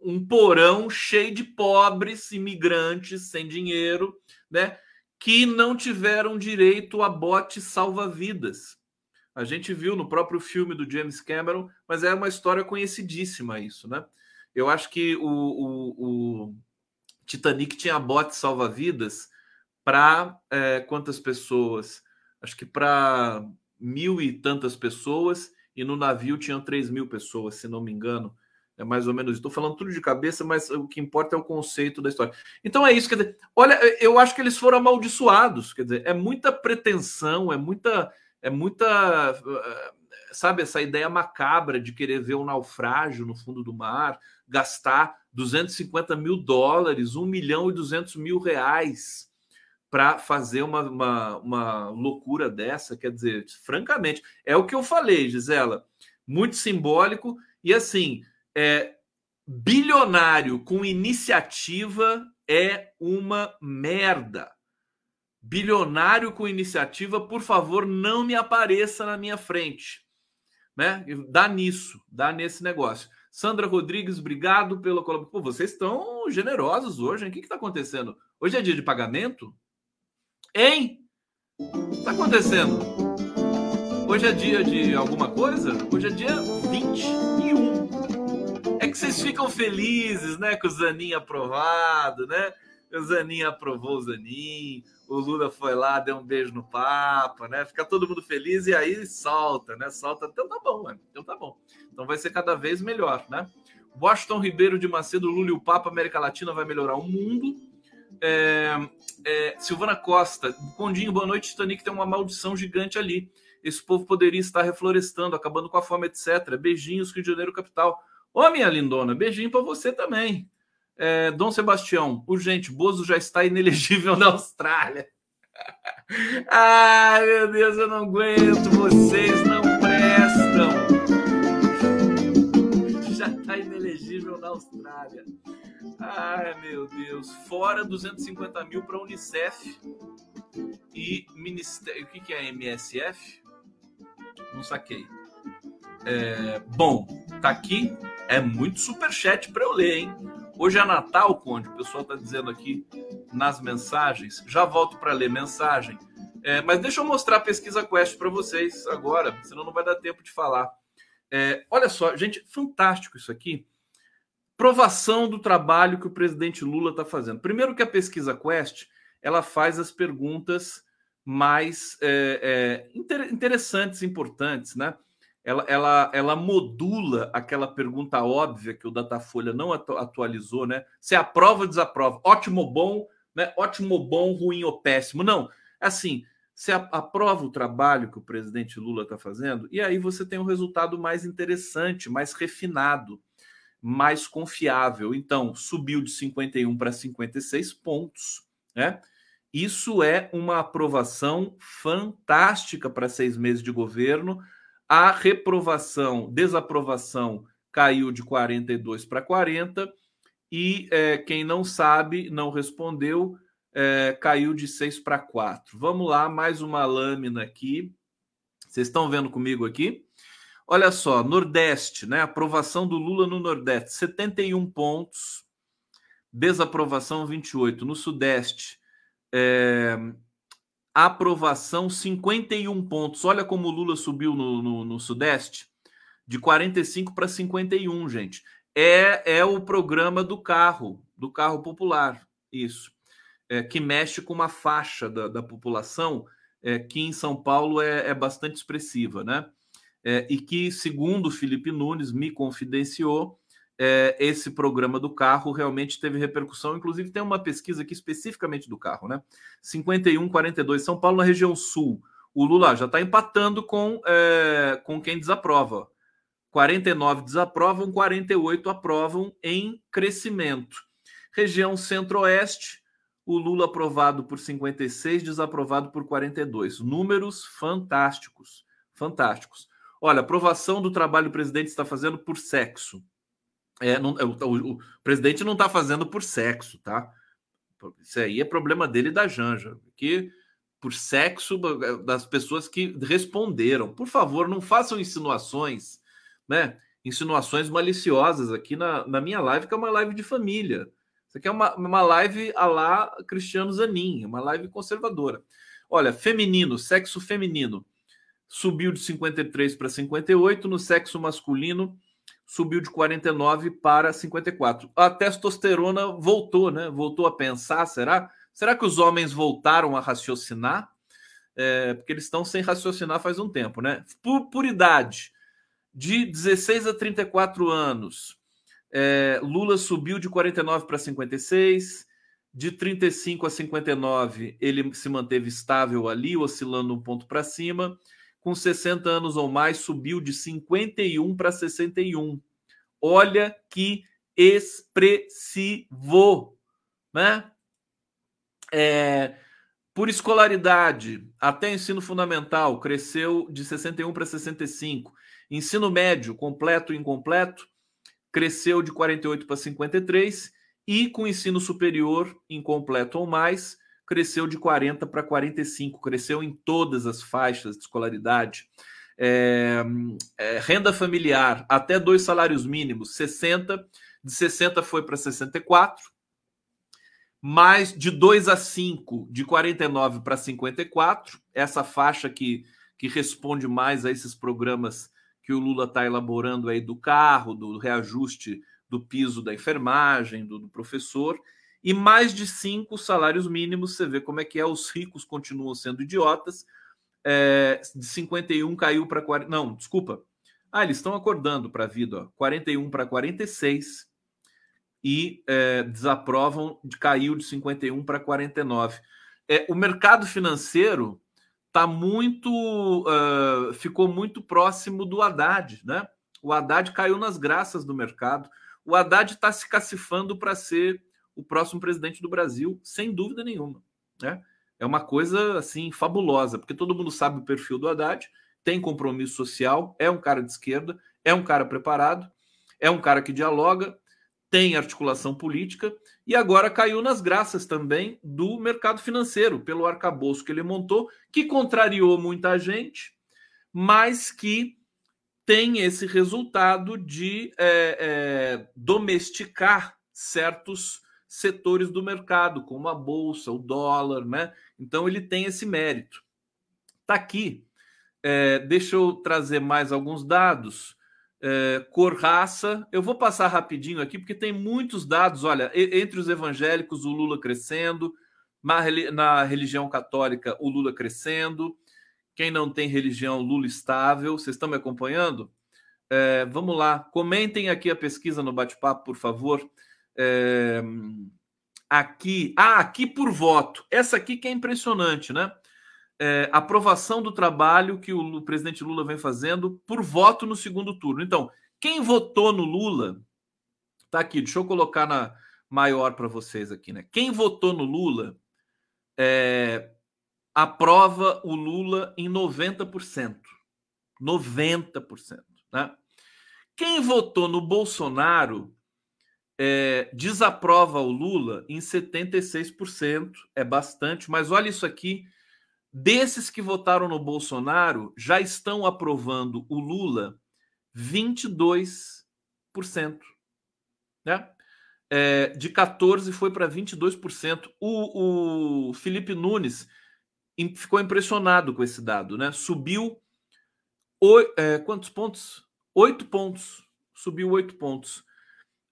Speaker 4: um porão cheio de pobres imigrantes sem dinheiro, né, que não tiveram direito a bote salva-vidas. A gente viu no próprio filme do James Cameron, mas é uma história conhecidíssima isso, né? Eu acho que o, o, o Titanic tinha bote salva-vidas para é, quantas pessoas? Acho que para mil e tantas pessoas, e no navio tinham três mil pessoas, se não me engano. É mais ou menos. Estou falando tudo de cabeça, mas o que importa é o conceito da história. Então é isso. Quer dizer, olha, eu acho que eles foram amaldiçoados. Quer dizer, é muita pretensão, é muita é muita, sabe, essa ideia macabra de querer ver um naufrágio no fundo do mar, gastar 250 mil dólares, 1 milhão e 200 mil reais para fazer uma, uma, uma loucura dessa. Quer dizer, francamente, é o que eu falei, Gisela, muito simbólico e assim, é, bilionário com iniciativa é uma merda. Bilionário com iniciativa, por favor, não me apareça na minha frente. Né? Dá nisso, dá nesse negócio. Sandra Rodrigues, obrigado pela colaboração. Vocês estão generosos hoje, hein? O que está acontecendo? Hoje é dia de pagamento? Hein? O que está acontecendo? Hoje é dia de alguma coisa? Hoje é dia 21. Que vocês ficam felizes, né? Com o Zanin aprovado, né? O Zanin aprovou o Zanin, o Lula foi lá, deu um beijo no Papa, né? Fica todo mundo feliz e aí solta, né? Solta. Então tá bom, mano. Então tá bom. Então vai ser cada vez melhor, né? Washington Ribeiro de Macedo, Lula e o Papa, América Latina vai melhorar o mundo. É, é, Silvana Costa, Condinho, boa noite. Titanic tem uma maldição gigante ali. Esse povo poderia estar reflorestando, acabando com a fome, etc. Beijinhos, Rio de Janeiro, capital. Ô, minha lindona, beijinho para você também. É, Dom Sebastião, urgente, Bozo já está inelegível na Austrália. Ai, meu Deus, eu não aguento, vocês não prestam. Já está inelegível na Austrália. Ai, meu Deus. Fora 250 mil para a Unicef e Ministério. O que, que é MSF? Não saquei. É, bom, tá aqui. É muito superchat para eu ler, hein? Hoje é Natal, Conde, o pessoal está dizendo aqui nas mensagens. Já volto para ler mensagem. É, mas deixa eu mostrar a pesquisa Quest para vocês agora, senão não vai dar tempo de falar. É, olha só, gente, fantástico isso aqui. Provação do trabalho que o presidente Lula está fazendo. Primeiro que a pesquisa Quest ela faz as perguntas mais é, é interessantes, importantes, né? Ela, ela, ela modula aquela pergunta óbvia que o Datafolha não atu atualizou, né? Se aprova ou desaprova? Ótimo bom, né? Ótimo bom, ruim ou péssimo? Não. Assim, você aprova o trabalho que o presidente Lula está fazendo, e aí você tem um resultado mais interessante, mais refinado, mais confiável. Então, subiu de 51 para 56 pontos, né? Isso é uma aprovação fantástica para seis meses de governo a reprovação, desaprovação caiu de 42 para 40 e é, quem não sabe, não respondeu, é, caiu de 6 para 4. Vamos lá, mais uma lâmina aqui. Vocês estão vendo comigo aqui? Olha só, Nordeste, né? Aprovação do Lula no Nordeste, 71 pontos. Desaprovação 28. No Sudeste, é, aprovação 51 pontos. Olha como o Lula subiu no, no, no Sudeste, de 45 para 51, gente. É, é o programa do carro, do carro popular, isso, é, que mexe com uma faixa da, da população é, que em São Paulo é, é bastante expressiva, né? É, e que, segundo Felipe Nunes me confidenciou, é, esse programa do carro realmente teve repercussão. Inclusive, tem uma pesquisa aqui especificamente do carro, né? 51, 42, São Paulo na região sul. O Lula já está empatando com, é, com quem desaprova. 49 desaprovam, 48 aprovam em crescimento. Região centro-oeste, o Lula aprovado por 56, desaprovado por 42. Números fantásticos, fantásticos. Olha, aprovação do trabalho o presidente está fazendo por sexo. É, não, o, o, o, presidente não está fazendo por sexo, tá? Isso aí é problema dele e da Janja, que por sexo das pessoas que responderam. Por favor, não façam insinuações, né? Insinuações maliciosas aqui na, na minha live, que é uma live de família. Isso aqui é uma, uma live a lá Cristiano Zanin, uma live conservadora. Olha, feminino, sexo feminino, subiu de 53 para 58, no sexo masculino subiu de 49 para 54. A testosterona voltou, né? Voltou a pensar, será? Será que os homens voltaram a raciocinar? É, porque eles estão sem raciocinar faz um tempo, né? Por, por idade, de 16 a 34 anos, é, Lula subiu de 49 para 56, de 35 a 59 ele se manteve estável ali, oscilando um ponto para cima. Com 60 anos ou mais subiu de 51 para 61. Olha que expressivo, né? É, por escolaridade, até ensino fundamental cresceu de 61 para 65. Ensino médio, completo e incompleto, cresceu de 48 para 53 e com ensino superior, incompleto ou mais, cresceu de 40 para 45, cresceu em todas as faixas de escolaridade. É, é, renda familiar, até dois salários mínimos, 60, de 60 foi para 64, mais de 2 a 5, de 49 para 54, essa faixa que, que responde mais a esses programas que o Lula está elaborando aí do carro, do reajuste do piso da enfermagem, do, do professor, e mais de cinco salários mínimos. Você vê como é que é, os ricos continuam sendo idiotas. É, de 51 caiu para 40. Não, desculpa. Ah, eles estão acordando para a vida. Ó. 41 para 46 e é, desaprovam, caiu de 51 para 49. É, o mercado financeiro tá muito, uh, ficou muito próximo do Haddad, né? O Haddad caiu nas graças do mercado. O Haddad está se cacifando para ser o próximo presidente do Brasil, sem dúvida nenhuma. Né? É uma coisa assim fabulosa, porque todo mundo sabe o perfil do Haddad, tem compromisso social, é um cara de esquerda, é um cara preparado, é um cara que dialoga, tem articulação política e agora caiu nas graças também do mercado financeiro, pelo arcabouço que ele montou, que contrariou muita gente, mas que tem esse resultado de é, é, domesticar certos setores do mercado, como a bolsa, o dólar, né? Então ele tem esse mérito. Tá aqui. É, deixa eu trazer mais alguns dados. É, cor, raça. Eu vou passar rapidinho aqui, porque tem muitos dados. Olha, entre os evangélicos, o Lula crescendo, na, religião católica, o Lula crescendo. Quem não tem religião, Lula estável. Vocês estão me acompanhando? É, vamos lá, comentem aqui a pesquisa no bate-papo, por favor. É, aqui, ah, aqui por voto. Essa aqui que é impressionante, né? É, aprovação do trabalho que o presidente Lula vem fazendo por voto no segundo turno. Então, quem votou no Lula, tá aqui, deixa eu colocar na maior para vocês aqui, né? Quem votou no Lula é, aprova o Lula em 90%. 90%. Né? Quem votou no Bolsonaro é, desaprova o Lula em 76%, é bastante, mas olha isso aqui. Desses que votaram no Bolsonaro, já estão aprovando o Lula 22%. Né? É, de 14% foi para 22%. O, o Felipe Nunes ficou impressionado com esse dado, né? Subiu o, é, quantos pontos? Oito pontos. Subiu oito pontos.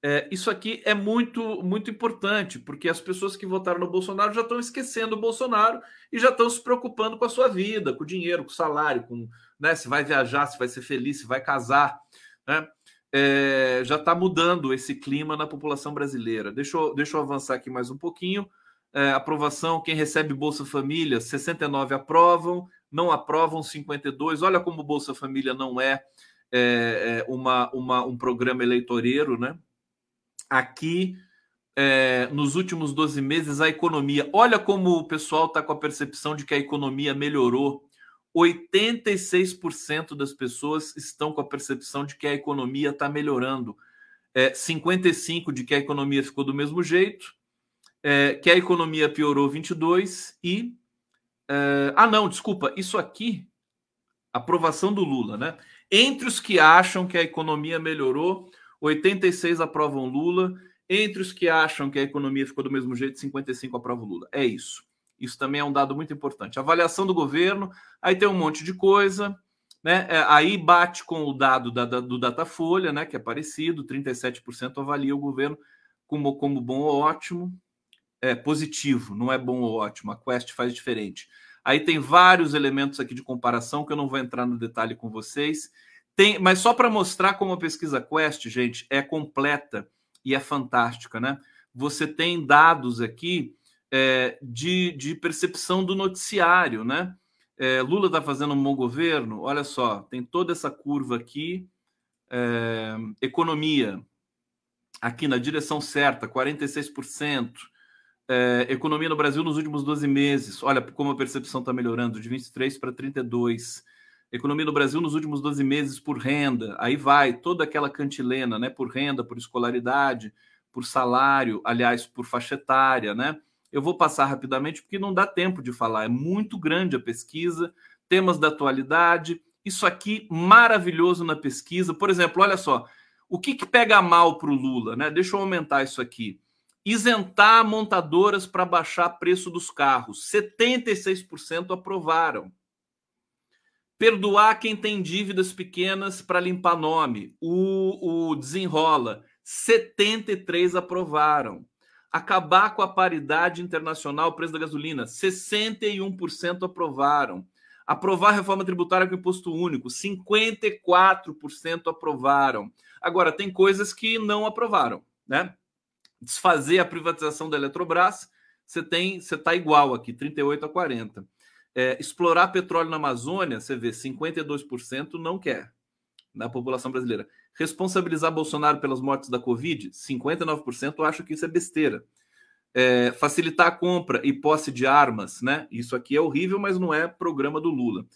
Speaker 4: É, isso aqui é muito, muito importante, porque as pessoas que votaram no Bolsonaro já estão esquecendo o Bolsonaro e já estão se preocupando com a sua vida, com o dinheiro, com o salário, com né, se vai viajar, se vai ser feliz, se vai casar. Né? É, já está mudando esse clima na população brasileira. Deixa eu, deixa eu avançar aqui mais um pouquinho. É, aprovação, quem recebe Bolsa Família, 69 aprovam, não aprovam 52. Olha como Bolsa Família não é, é, é uma, uma, um programa eleitoreiro, né? Aqui é, nos últimos 12 meses a economia. Olha como o pessoal está com a percepção de que a economia melhorou. 86% das pessoas estão com a percepção de que a economia está melhorando. É, 55% de que a economia ficou do mesmo jeito, é, que a economia piorou 22% e. É, ah, não, desculpa, isso aqui, aprovação do Lula, né? Entre os que acham que a economia melhorou, 86 aprovam Lula. Entre os que acham que a economia ficou do mesmo jeito, 55 aprovam Lula. É isso. Isso também é um dado muito importante. Avaliação do governo, aí tem um monte de coisa, né? É, aí bate com o dado da, da, do Datafolha, né? Que é parecido, 37% avalia o governo como, como bom ou ótimo. É positivo, não é bom ou ótimo. A Quest faz diferente. Aí tem vários elementos aqui de comparação que eu não vou entrar no detalhe com vocês. Tem, mas só para mostrar como a pesquisa Quest, gente, é completa e é fantástica, né? Você tem dados aqui é, de, de percepção do noticiário, né? É, Lula está fazendo um bom governo? Olha só, tem toda essa curva aqui. É, economia, aqui na direção certa, 46%. É, economia no Brasil nos últimos 12 meses. Olha como a percepção está melhorando, de 23 para 32. Economia no Brasil nos últimos 12 meses por renda. Aí vai toda aquela cantilena, né? Por renda, por escolaridade, por salário, aliás, por faixa etária, né? Eu vou passar rapidamente porque não dá tempo de falar. É muito grande a pesquisa, temas da atualidade. Isso aqui maravilhoso na pesquisa. Por exemplo, olha só, o que, que pega mal para o Lula, né? Deixa eu aumentar isso aqui isentar montadoras para baixar preço dos carros. 76% aprovaram. Perdoar quem tem dívidas pequenas para limpar nome. O, o desenrola. 73 aprovaram. Acabar com a paridade internacional, preço da gasolina. 61% aprovaram. Aprovar a reforma tributária com imposto único. 54% aprovaram. Agora, tem coisas que não aprovaram, né? desfazer a privatização da Eletrobras, você tem, você está igual aqui, 38 a 40. É, explorar petróleo na Amazônia, você vê 52% não quer na população brasileira. Responsabilizar Bolsonaro pelas mortes da Covid, 59% acha que isso é besteira. É, facilitar a compra e posse de armas, né? Isso aqui é horrível, mas não é programa do Lula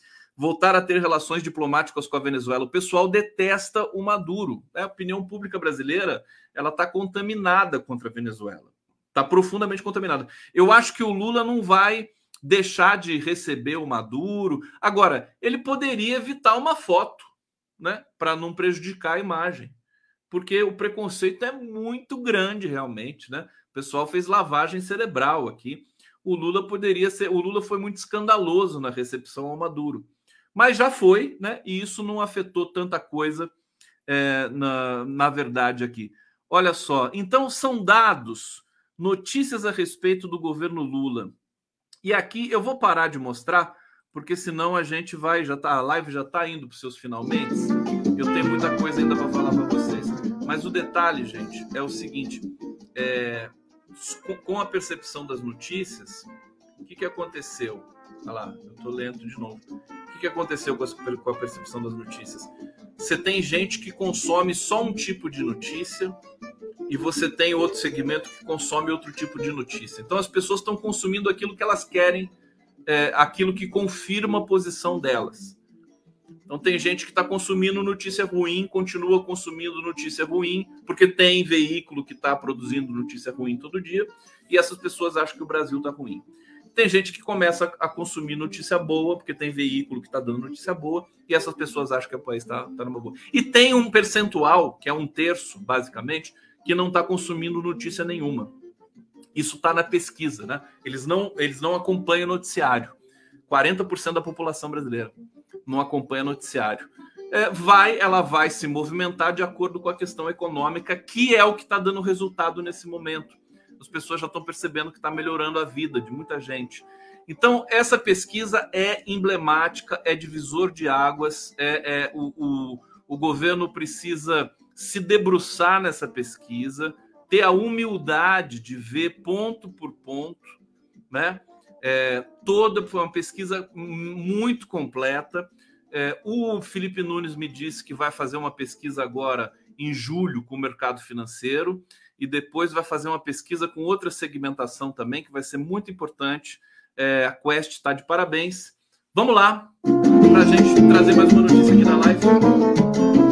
Speaker 4: voltar a ter relações diplomáticas com a Venezuela. O pessoal detesta o Maduro. A opinião pública brasileira ela está contaminada contra a Venezuela. Está profundamente contaminada. Eu acho que o Lula não vai deixar de receber o Maduro. Agora, ele poderia evitar uma foto, né, para não prejudicar a imagem, porque o preconceito é muito grande realmente, né? O pessoal fez lavagem cerebral aqui. O Lula poderia ser, o Lula foi muito escandaloso na recepção ao Maduro. Mas já foi, né? E isso não afetou tanta coisa é, na, na verdade aqui. Olha só, então são dados, notícias a respeito do governo Lula. E aqui eu vou parar de mostrar, porque senão a gente vai, já tá, a live já está indo para os seus finalmente. Eu tenho muita coisa ainda para falar para vocês. Mas o detalhe, gente, é o seguinte: é, com a percepção das notícias, o que, que aconteceu? Olha lá, eu estou lento de novo. O que, que aconteceu com a, com a percepção das notícias? Você tem gente que consome só um tipo de notícia e você tem outro segmento que consome outro tipo de notícia. Então as pessoas estão consumindo aquilo que elas querem, é, aquilo que confirma a posição delas. Então tem gente que está consumindo notícia ruim, continua consumindo notícia ruim, porque tem veículo que está produzindo notícia ruim todo dia, e essas pessoas acham que o Brasil está ruim. Tem gente que começa a consumir notícia boa, porque tem veículo que está dando notícia boa, e essas pessoas acham que o país está tá numa boa. E tem um percentual, que é um terço, basicamente, que não está consumindo notícia nenhuma. Isso está na pesquisa, né? Eles não, eles não acompanham noticiário. 40% da população brasileira não acompanha noticiário. É, vai, ela vai se movimentar de acordo com a questão econômica, que é o que está dando resultado nesse momento as pessoas já estão percebendo que está melhorando a vida de muita gente. Então, essa pesquisa é emblemática, é divisor de águas, é, é o, o, o governo precisa se debruçar nessa pesquisa, ter a humildade de ver ponto por ponto, né? É, toda foi uma pesquisa muito completa. É, o Felipe Nunes me disse que vai fazer uma pesquisa agora em julho com o mercado financeiro e depois vai fazer uma pesquisa com outra segmentação também, que vai ser muito importante. É, a Quest está de parabéns. Vamos lá, para a gente trazer mais uma notícia aqui na live.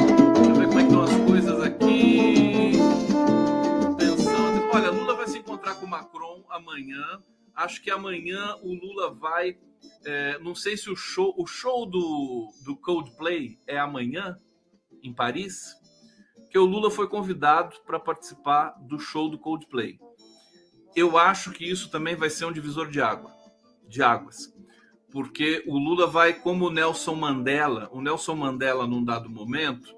Speaker 4: Amanhã. Acho que amanhã o Lula vai. É, não sei se o show, o show do, do Coldplay é amanhã em Paris que o Lula foi convidado para participar do show do Coldplay. Eu acho que isso também vai ser um divisor de água, de águas, porque o Lula vai como o Nelson Mandela. O Nelson Mandela, num dado momento,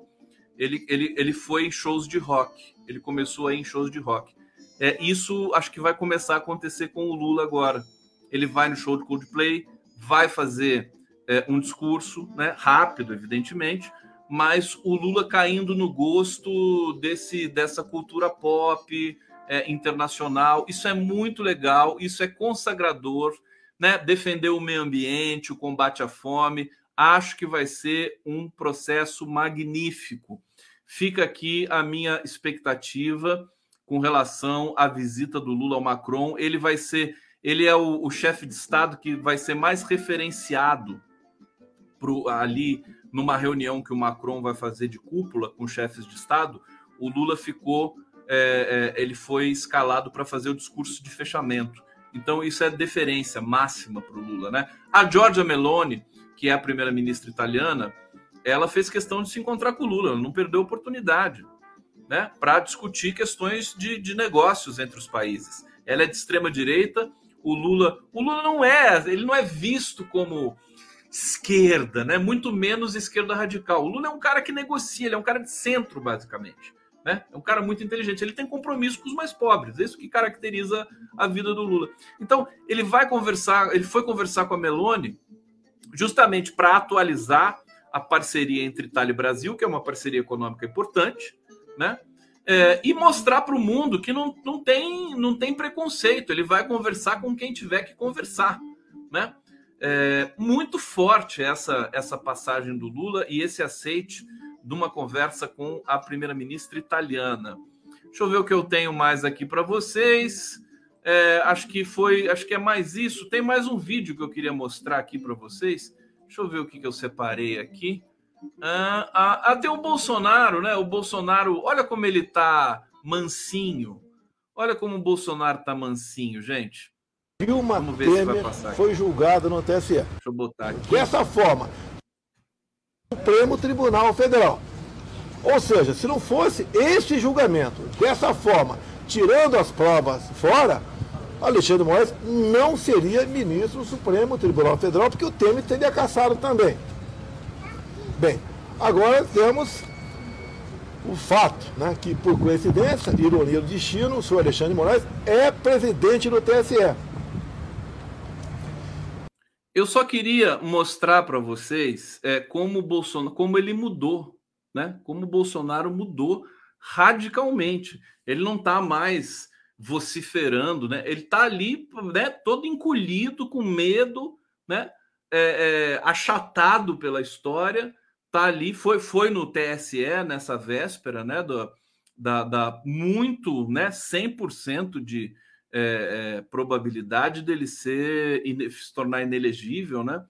Speaker 4: ele, ele, ele foi em shows de rock. Ele começou aí em shows de rock. É, isso acho que vai começar a acontecer com o Lula agora. Ele vai no show do Coldplay, vai fazer é, um discurso, né, rápido, evidentemente, mas o Lula caindo no gosto desse dessa cultura pop é, internacional. Isso é muito legal, isso é consagrador né, defender o meio ambiente, o combate à fome. Acho que vai ser um processo magnífico. Fica aqui a minha expectativa com relação à visita do Lula ao Macron. Ele vai ser, ele é o, o chefe de Estado que vai ser mais referenciado pro, ali numa reunião que o Macron vai fazer de cúpula com chefes de Estado. O Lula ficou, é, é, ele foi escalado para fazer o discurso de fechamento. Então, isso é deferência máxima para o Lula. Né? A Giorgia Meloni, que é a primeira-ministra italiana, ela fez questão de se encontrar com o Lula, não perdeu a oportunidade né, para discutir questões de, de negócios entre os países. Ela é de extrema direita, o Lula, o Lula não é, ele não é visto como esquerda, né? Muito menos esquerda radical. O Lula é um cara que negocia, ele é um cara de centro, basicamente. Né? É um cara muito inteligente. Ele tem compromisso com os mais pobres. É isso que caracteriza a vida do Lula. Então, ele vai conversar, ele foi conversar com a Meloni justamente para atualizar a parceria entre Itália e Brasil, que é uma parceria econômica importante, né? É, e mostrar para o mundo que não, não, tem, não tem preconceito. Ele vai conversar com quem tiver que conversar, né? É, muito forte essa, essa passagem do Lula e esse aceite de uma conversa com a primeira-ministra italiana. Deixa eu ver o que eu tenho mais aqui para vocês. É, acho que foi, acho que é mais isso. Tem mais um vídeo que eu queria mostrar aqui para vocês. Deixa eu ver o que, que eu separei aqui. Ah, ah, ah, tem o Bolsonaro, né? O Bolsonaro, olha como ele tá mansinho. Olha como o Bolsonaro tá mansinho, gente.
Speaker 6: Dilma Temer foi julgada no TSE. Deixa
Speaker 4: eu botar aqui.
Speaker 6: Dessa forma, Supremo Tribunal Federal. Ou seja, se não fosse este julgamento dessa forma, tirando as provas fora, Alexandre Moraes não seria ministro do Supremo Tribunal Federal, porque o Temer teria caçado também. Bem, agora temos o fato, né, que por coincidência, ironia do destino, o senhor Alexandre Moraes é presidente do TSE.
Speaker 4: Eu só queria mostrar para vocês é, como o Bolsonaro, como ele mudou, né? Como o Bolsonaro mudou radicalmente. Ele não está mais vociferando, né? Ele está ali, né? Todo encolhido, com medo, né? É, é, achatado pela história, tá ali, foi, foi no TSE nessa véspera, né? Do, da, da muito, né? 100% de é, é, probabilidade dele ser se tornar inelegível, né?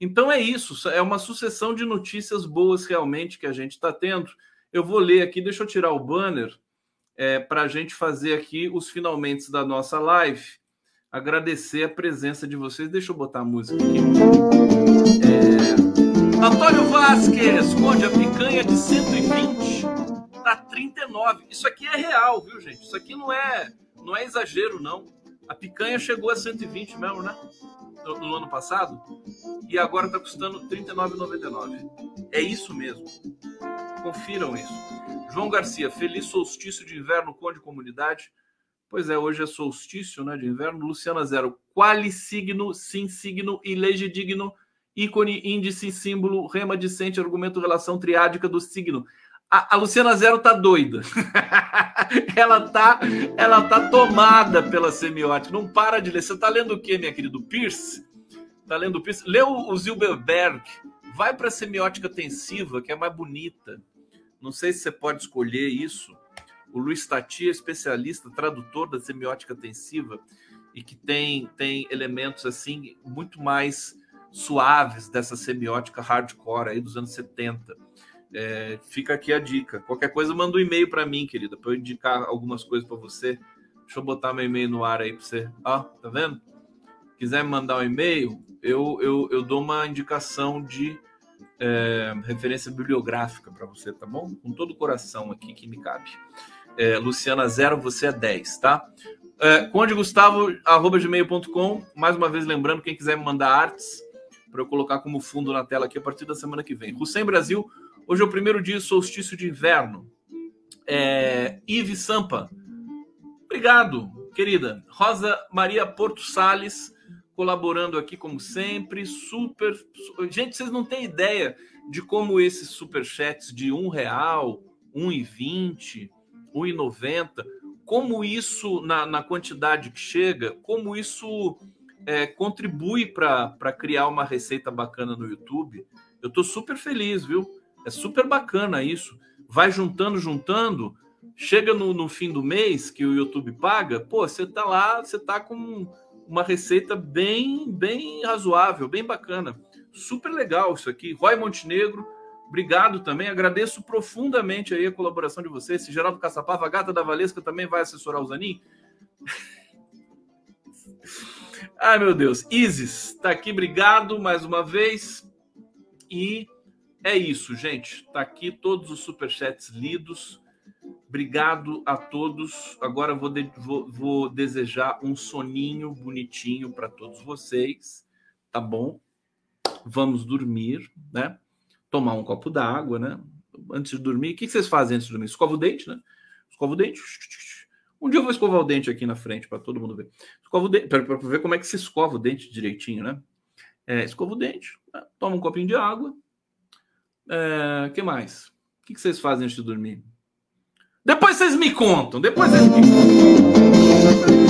Speaker 4: Então é isso, é uma sucessão de notícias boas realmente que a gente está tendo. Eu vou ler aqui, deixa eu tirar o banner é, para a gente fazer aqui os finalmente da nossa live. Agradecer a presença de vocês. Deixa eu botar a música aqui. É... Antônio Vasquez, Conde, a picanha de 120 tá 39. Isso aqui é real, viu, gente? Isso aqui não é não é exagero, não. A picanha chegou a 120 mesmo, né? No, no ano passado. E agora está custando R$ 39,99. É isso mesmo. Confiram isso. João Garcia, feliz solstício de inverno, Conde Comunidade. Pois é, hoje é solstício né, de inverno. Luciana Zero. Quali signo, sim signo e legidigno, ícone, índice, símbolo, rema dicente, argumento, relação triádica do signo. A, a, Luciana Zero tá doida. ela tá, ela tá tomada pela semiótica. Não para de ler. Você tá lendo o quê, minha querida? Pierce? Tá lendo Pierce? Lê o, o Zilberberg. Vai para semiótica tensiva, que é mais bonita. Não sei se você pode escolher isso. O Luiz Tati é especialista, tradutor da semiótica tensiva e que tem, tem elementos assim muito mais suaves dessa semiótica hardcore aí dos anos 70 é, fica aqui a dica. Qualquer coisa, manda um e-mail para mim, querida, para eu indicar algumas coisas para você. Deixa eu botar meu e-mail no ar aí para você. Ó, tá vendo? Quiser me mandar um e-mail, eu, eu, eu dou uma indicação de é, referência bibliográfica para você, tá bom? Com todo o coração aqui que me cabe. É, Luciana Zero, você é 10, tá? É, Conde Gustavo, arroba gmail.com. Mais uma vez lembrando, quem quiser me mandar artes para eu colocar como fundo na tela aqui a partir da semana que vem. Hussein Brasil, Hoje é o primeiro dia solstício de inverno. É, Ive Sampa. Obrigado, querida. Rosa Maria Porto Sales colaborando aqui como sempre. Super. Gente, vocês não têm ideia de como esses superchats de um real, um e vinte, um e noventa, como isso na, na quantidade que chega, como isso é, contribui para criar uma receita bacana no YouTube, eu tô super feliz, viu? É super bacana isso. Vai juntando, juntando. Chega no, no fim do mês que o YouTube paga, pô, você tá lá, você tá com uma receita bem, bem razoável, bem bacana. Super legal isso aqui. Roy Montenegro, obrigado também. Agradeço profundamente aí a colaboração de vocês. Se Geraldo Caçapava, a gata da Valesca também vai assessorar o Zanin. Ai, meu Deus. Isis, tá aqui, obrigado mais uma vez. E é isso, gente. Tá aqui todos os superchats lidos. Obrigado a todos. Agora vou, de, vou, vou desejar um soninho bonitinho para todos vocês, tá bom? Vamos dormir, né? Tomar um copo d'água, né? Antes de dormir. O que vocês fazem antes de dormir? Escova o dente, né? Escova o dente. Um dia eu vou escovar o dente aqui na frente para todo mundo ver. Escova o dente, para ver como é que se escova o dente direitinho, né? É, escova o dente, né? toma um copinho de água. É, que mais? O que vocês fazem antes de dormir? Depois vocês me contam. Depois vocês me contam.